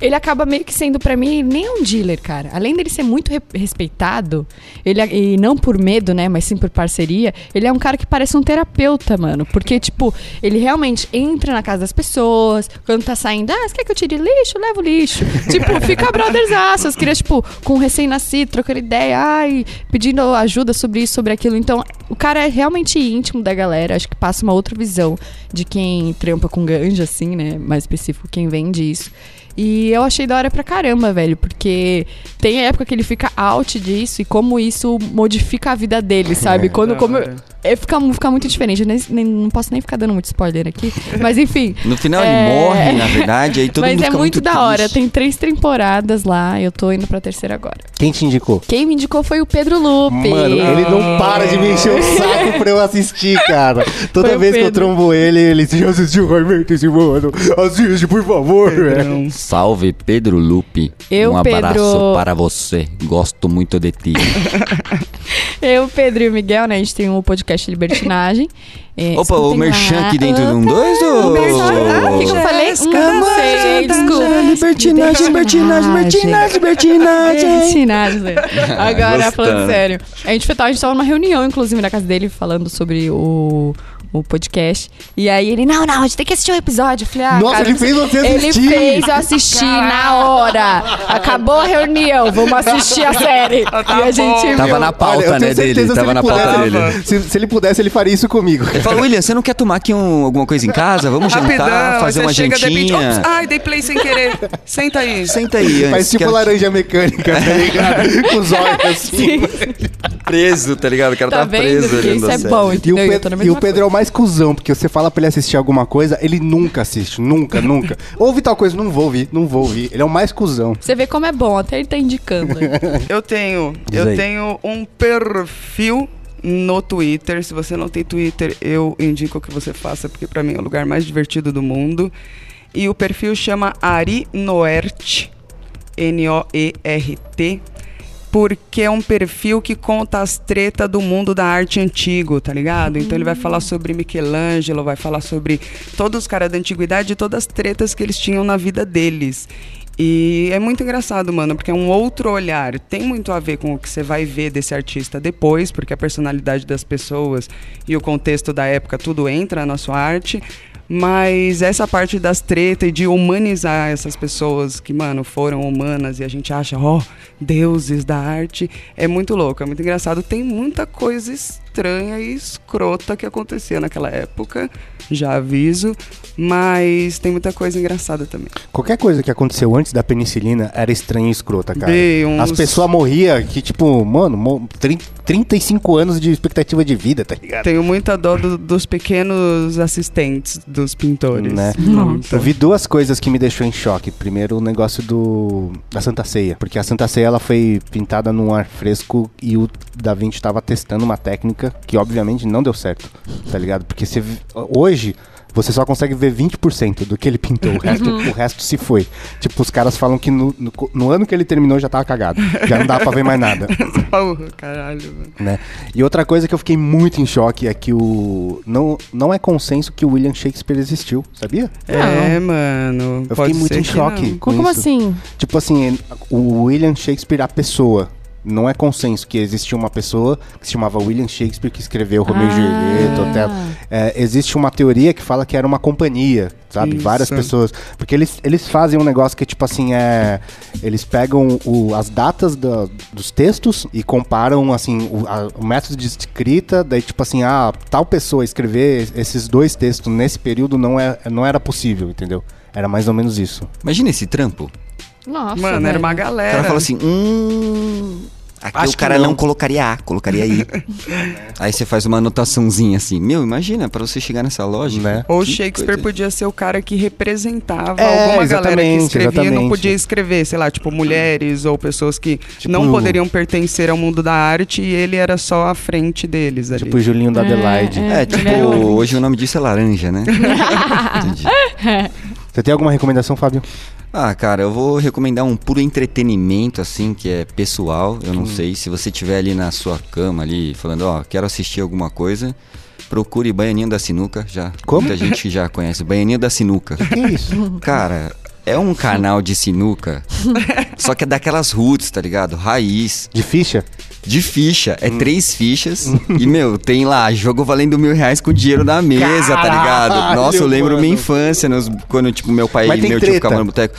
ele acaba meio que sendo pra mim nem um dealer, cara. Além dele ser muito re- respeitado, ele, e não por medo, né? Mas sim por parceria, ele é um cara que parece um terapeuta, mano. Porque, tipo, ele realmente entra na casa das pessoas, quando tá saindo, ah, você quer que eu tire lixo? Leva o lixo. tipo, fica brothersaço. As crianças, tipo, com um recém-nascido, trocando ideia, ai, pedindo ajuda sobre isso, sobre aquilo. Então, o cara é realmente íntimo da galera. Acho que passa uma outra visão de quem trampa com ganja, assim, né? Mais específico, quem vende isso. E eu achei da hora pra caramba, velho, porque tem época que ele fica out disso e como isso modifica a vida dele, sabe? É. Quando como hora. é, fica, fica muito diferente. Eu nem, nem- não posso nem ficar dando muito spoiler aqui. Mas enfim. No final é- ele morre, na verdade, aí todo Mas mundo é fica muito, muito da hora. Tem três temporadas lá. Eu tô indo pra terceira agora. Quem te indicou? Quem me indicou foi o Pedro Lupe. Mano, ele não para de me encher o saco pra eu assistir, cara. Toda Foi vez que eu trombo ele, ele já assistiu Maintenance, mano. Assiste, por favor, velho. Salve Pedro Lupe. Eu, um abraço Pedro- para você. Gosto muito de ti. Eu, Pedro e o Miguel, né? A gente tem um podcast Libertinagem. É, Opa, o Merchan lá. aqui dentro de um dois ou... O que, que eu falei? Não sei, desculpa. Libertinagem, libertinagem, libertinagem, libertinagem. Libertinagem. Agora, Gostando. falando sério. A gente, tava- a gente tava numa reunião, inclusive, na casa dele, falando sobre o, o podcast. E aí ele, não, não, a gente tem que assistir o episódio. Eu falei, ah, Nossa, cara, ele fez você assistir. Ele fez eu assistir na hora. Acabou a reunião, vamos assistir a série. e a gente Tava na pauta, Olha, né, dele. Tava na pauta pudesse, dele. Se, se ele pudesse, ele faria isso comigo. Ele falou, William, você não quer tomar aqui um- alguma coisa em casa? Vamos jantar, Rapidão, fazer aí uma chega de repente, jantinha. ops, ai, dei play sem querer. Senta aí. Senta aí antes. Faz tipo laranja mecânica, tá ligado? Com os olhos assim. Preso, tá ligado? O cara Tá tá, vendo? preso isso é bom, E e o Pedro é o mais cuzão, porque você fala pra ele assistir alguma coisa, ele nunca assiste. Nunca, nunca. Ouve tal coisa, não vou ouvir, não vou ouvir. Ele é o mais cuzão. Você vê como é bom, até ele tá indicando. Eu tenho, Diz eu aí. tenho um perfil no Twitter. Se você não tem Twitter, eu indico que você faça, porque pra mim é o lugar mais divertido do mundo. E o perfil chama Ari Noert, N-O-E-R-T, porque é um perfil que conta as tretas do mundo da arte antigo, tá ligado? Então ele vai falar sobre Michelangelo, vai falar sobre todos os caras da antiguidade e todas as tretas que eles tinham na vida deles. E é muito engraçado, mano, porque é um outro olhar. Tem muito a ver com o que você vai ver desse artista depois, porque a personalidade das pessoas e o contexto da época, tudo entra na sua arte. Mas essa parte das tretas e de humanizar essas pessoas que, mano, foram humanas e a gente acha, ó, deuses da arte, é muito louco, é muito engraçado. Tem muita coisa estranha e escrota que acontecia naquela época, já aviso, mas tem muita coisa engraçada também. Qualquer coisa que aconteceu antes da penicilina era estranha e escrota, cara. Uns- As pessoas morriam que, tipo, mano, mo- trin- 35 anos de expectativa de vida, tá ligado? Tenho muita dó do- dos pequenos assistentes dos pintores. Né? Eu vi duas coisas que me deixou em choque. Primeiro, o negócio do da Santa Ceia, porque a Santa Ceia ela foi pintada num ar fresco e o Da Vinci estava testando uma técnica que obviamente não deu certo, tá ligado? Porque você, hoje você só consegue ver 20% do que ele pintou, o resto, Uhum. o resto se foi. Tipo, os caras falam que no, no, no ano que ele terminou já tava cagado, já não dá pra ver mais nada. Porra, caralho, mano. né? E outra coisa que eu fiquei muito em choque é que o não, não é consenso que o William Shakespeare existiu, sabia? É, mano. Eu fiquei muito em que choque. com Como isso. assim? Tipo assim, o William Shakespeare, a pessoa. Não é consenso que existia uma pessoa que se chamava William Shakespeare que escreveu Romeu e Ah. Julieta, Otelo. É, existe uma teoria que fala que era uma companhia, sabe? Isso. Várias pessoas. Porque eles, eles fazem um negócio que, tipo assim, é. Eles pegam o- as datas da- dos textos e comparam, assim, o, a- o método de escrita. Daí, tipo assim, ah, tal pessoa escrever esses dois textos nesse período não, é, não era possível, entendeu? Era mais ou menos isso. Imagina esse trampo. Nossa, Mano, era velho. uma O galera. cara fala assim, hum. Aqui Acho o cara não. não. colocaria A, colocaria I. Aí você faz uma anotaçãozinha assim. Meu, imagina, pra você chegar nessa lógica. Né? Ou que Shakespeare coisa. podia ser o cara que representava É, alguma galera que escrevia e não podia escrever, sei lá, tipo mulheres ou pessoas que Tipo- não poderiam pertencer ao mundo da arte e ele era só a frente deles ali. Tipo o Julinho da Adelaide. É, tipo, Ele é o- hoje o nome disso é laranja, né? Entendi. Você tem alguma recomendação, Fábio? Ah, cara, eu vou recomendar um puro entretenimento, assim, que é pessoal. Eu não sei, se você estiver ali na sua cama, ali, falando, ó, quero assistir alguma coisa, procure Baianinho da Sinuca. Já, Como? Muita gente já conhece. Baianinho da Sinuca. Que isso? Cara, é um canal de sinuca, só que é daquelas roots, tá ligado? Raiz. De ficha? De ficha, é três fichas. e, meu, tem lá jogo valendo mil reais com dinheiro na mesa, tá ligado? Caralho, Nossa, eu lembro mano. minha infância, nos- quando, tipo, meu pai Mas e meu tio treta. ficavam no boteco.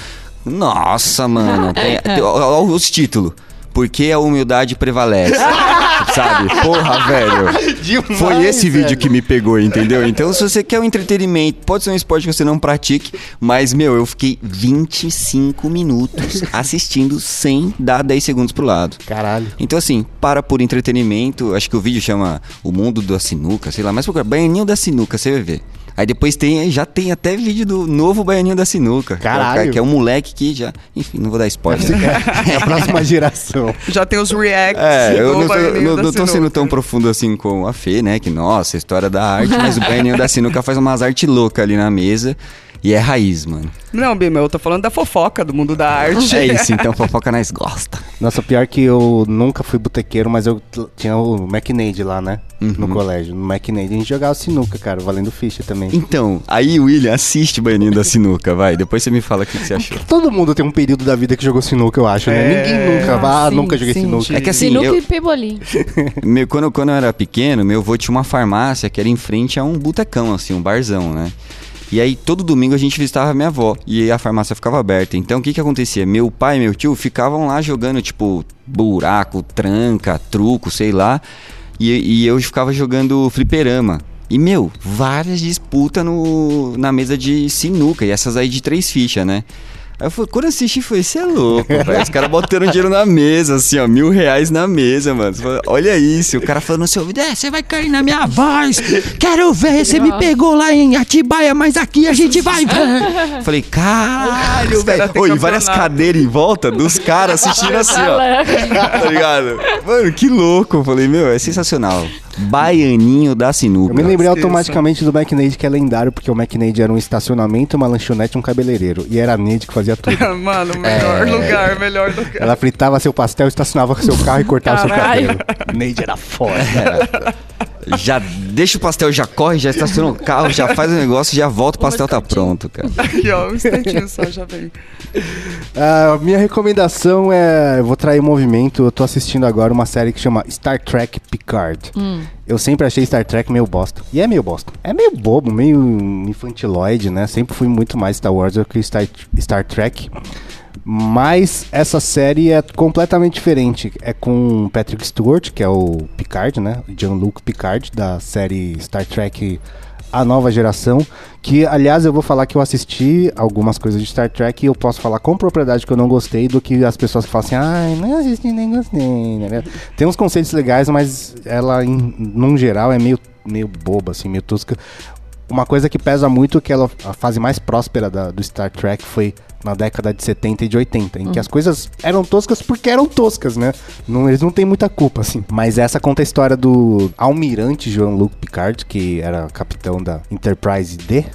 Nossa, mano. Tem, tem- ó, ó os títulos. Por que a humildade prevalece? Sabe? Porra, velho. Demais, Foi esse vídeo velho. que me pegou, entendeu? Então, se você quer um entretenimento, pode ser um esporte que você não pratique, mas, meu, eu fiquei 25 minutos assistindo sem dar 10 segundos pro lado. Caralho. Então, assim, para por entretenimento. Acho que o vídeo chama O Mundo da Sinuca, sei lá, mas Baianinho da Sinuca, você vai ver. Aí depois tem, já tem até vídeo do novo Baianinho da Sinuca. que é o cara- Caralho. Que é um moleque que já. Enfim, não vou dar spoiler. É a próxima geração. Já tem os reacts. É, eu do não, tô, Baianinho não- da não tô sendo Sinuca. tão profundo assim com a Fê, né? Que, nossa, história da arte, mas o Baianinho da Sinuca faz umas artes loucas ali na mesa. E é raiz, mano. Não, Bima, eu tô falando da fofoca do mundo da arte. É isso, então fofoca nós gosta. Nossa, pior que eu nunca fui botequeiro, mas eu tinha o McNade lá, né? No colégio. No McNade a gente jogava sinuca, cara, valendo ficha também. Então, aí, William, assiste Baianinho da Sinuca, vai. Depois você me fala o que, que você achou. Todo mundo tem um período da vida que jogou sinuca, eu acho, né? É. Ninguém nunca, ah, sim, nunca joguei sim. sinuca. É que assim, Sinuca eu- e pebolim. Meu, quando, quando eu era pequeno, meu avô tinha uma farmácia que era em frente a um botecão, assim, um barzão, né? E aí, todo domingo a gente visitava minha avó e a farmácia ficava aberta. Então, o que que acontecia? Meu pai e meu tio ficavam lá jogando, tipo, buraco, tranca, truco, sei lá. E, e eu ficava jogando fliperama. E, meu, várias disputas no, na mesa de sinuca. E essas aí de três fichas, né? Aí eu falei, quando eu assisti, foi, você é louco, velho. Os caras botando dinheiro na mesa, assim, ó, mil reais na mesa, mano. Fala, Olha isso, o cara falando no seu ouvido, é, você vai cair na minha voz. Quero ver, você me pegou lá em Atibaia, mas aqui a gente vai ver. Falei, caralho, velho. Oi, várias campeonato. cadeiras em volta dos caras assistindo assim, ó. Tá ligado? Mano, que louco. Eu falei, meu, é sensacional. Baianinho da sinuca. Eu me lembrei automaticamente do McNade, que é lendário, porque o McNade era um estacionamento, uma lanchonete e um cabeleireiro. E era a Neide que fazia tudo. Mano, melhor É. lugar, melhor lugar. Ela fritava seu pastel, estacionava com seu carro e cortava Caralho. seu cabelo. Neide era foda. Já deixa o pastel, já corre, já estaciona o carro, já faz o negócio, já volta, o pastel tá pronto, cara. Aqui, ó, um instantinho só, já vem. A minha recomendação é. Eu vou trair movimento. Eu tô assistindo agora uma série que chama Star Trek Picard. Eu sempre achei Star Trek meio bosta. E é meio bosta. É meio bobo, meio infantiloide, né? Sempre fui muito mais Star Wars do que Star, Star Trek. Mas essa série é completamente diferente. É com Patrick Stewart, que é o Picard, né? Jean-Luc Picard, da série Star Trek A Nova Geração. Que, aliás, eu vou falar que eu assisti algumas coisas de Star Trek e eu posso falar com propriedade que eu não gostei do que as pessoas falam assim, ai, não assisti nem gostei. né? Tem uns conceitos legais, mas ela, em, num geral, é meio, meio boba, assim, meio tosca. uma coisa que pesa muito que ela, a fase mais próspera da- do Star Trek foi na década de 70 e de 80, em que Uhum. as coisas eram toscas porque eram toscas, né? Não, eles não têm muita culpa, assim. Mas essa conta a história do almirante Jean-Luc Picard, que era capitão da Enterprise D,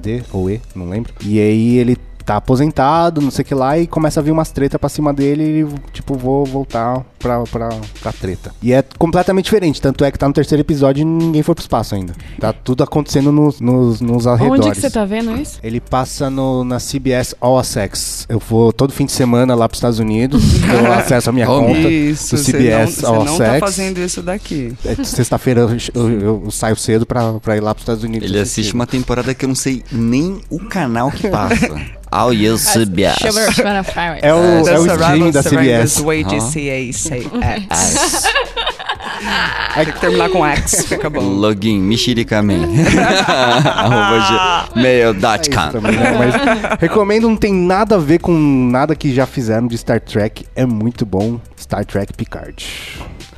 D ou E, não lembro. E aí ele tá aposentado, não sei o que lá, e começa a vir umas treta pra cima dele e tipo, vou voltar pra, pra, pra treta. E é completamente diferente, tanto é que tá no terceiro episódio e ninguém foi pro espaço ainda. Tá tudo acontecendo nos, nos, nos arredores. Onde que você tá vendo isso? Ele passa no, na CBS All Access. Eu vou todo fim de semana lá pros Estados Unidos, eu acesso a minha conta Isso, do CBS não, All você não tá Access. fazendo isso daqui. É, Sexta-feira eu, eu- eu saio cedo pra, pra ir lá pros Estados Unidos. Ele assiste uma temporada que eu não sei nem o canal que passa. Ao you CBS. É o, The é o streaming da CBS. Way de Hã? CACX. Tem que terminar com X, fica bom. Login, mexericaman. Arroba gmail.com. também, né? Mas recomendo, não tem nada a ver com nada que já fizeram de Star Trek. É muito bom. Star Trek Picard.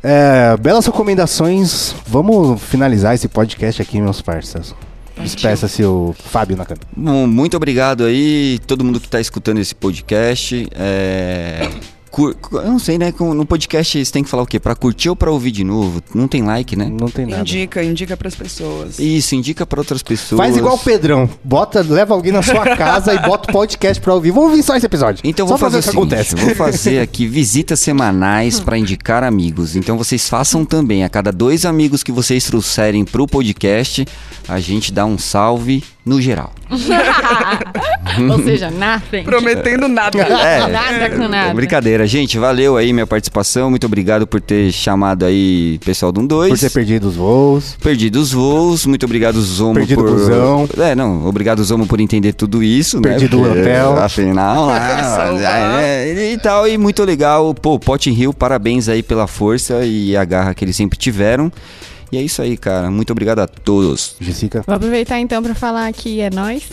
É, belas recomendações. Vamos finalizar esse podcast aqui, meus parceiros. Despeça-se o Fábio Nakano. Bom, muito obrigado aí, todo mundo que está escutando esse podcast. É, cur- cu- Eu não sei, né? No podcast você tem que falar o quê? Pra curtir ou pra ouvir de novo? Não tem like, né? Não tem Indica, indica pras pessoas. Isso, indica pra outras pessoas. Faz igual o Pedrão. Bota, leva alguém na sua casa e bota o podcast pra ouvir. Vamos ouvir só esse episódio. Então só vou fazer pra o seguinte, acontece. vou fazer aqui visitas semanais pra indicar amigos. Então vocês façam também. A cada dois amigos que vocês trouxerem pro podcast, a gente dá um salve no geral. Ou seja, nothing. Prometendo nada. É, nada com nada. Brincadeira, gente. Valeu aí minha participação. Muito obrigado por ter chamado aí pessoal do 2. Por ter perdido os voos. Perdido os voos. Muito obrigado, Zomo, Perdido por. o busão. É, não. Obrigado, Zomo, por entender tudo isso. Perdido né? o hotel. Afinal, ah, é, e tal. E muito legal. Pô, Pot Rio, parabéns aí pela força e a garra que eles sempre tiveram. E é isso aí, cara. Muito obrigado a todos. Jessica. Vou aproveitar então pra falar que é nós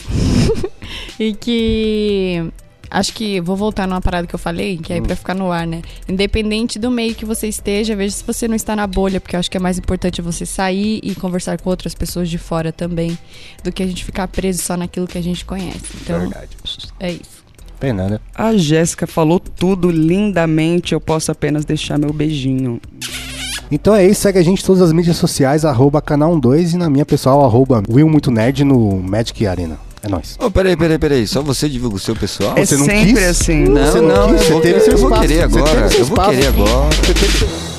e que acho que vou voltar numa parada que eu falei, que é pra ficar no ar, né? Independente do meio que você esteja, veja se você não está na bolha, porque eu acho que é mais importante você sair e conversar com outras pessoas de fora também, do que a gente ficar preso só naquilo que a gente conhece. Então, Verdade. é isso. Fernanda. A Jéssica falou tudo lindamente, eu posso apenas deixar meu beijinho. Então é isso, segue a gente em todas as mídias sociais, arroba canal 12 e na minha pessoal, arroba Will Muito Nerd no Magic Arena. É nóis. Ô, peraí, peraí, peraí. Só você divulga o seu pessoal? É Você não sempre quis? assim. Não, Você não, quis, eu você vou, teve eu vou querer você agora. Eu vou querer agora. Você teve seu-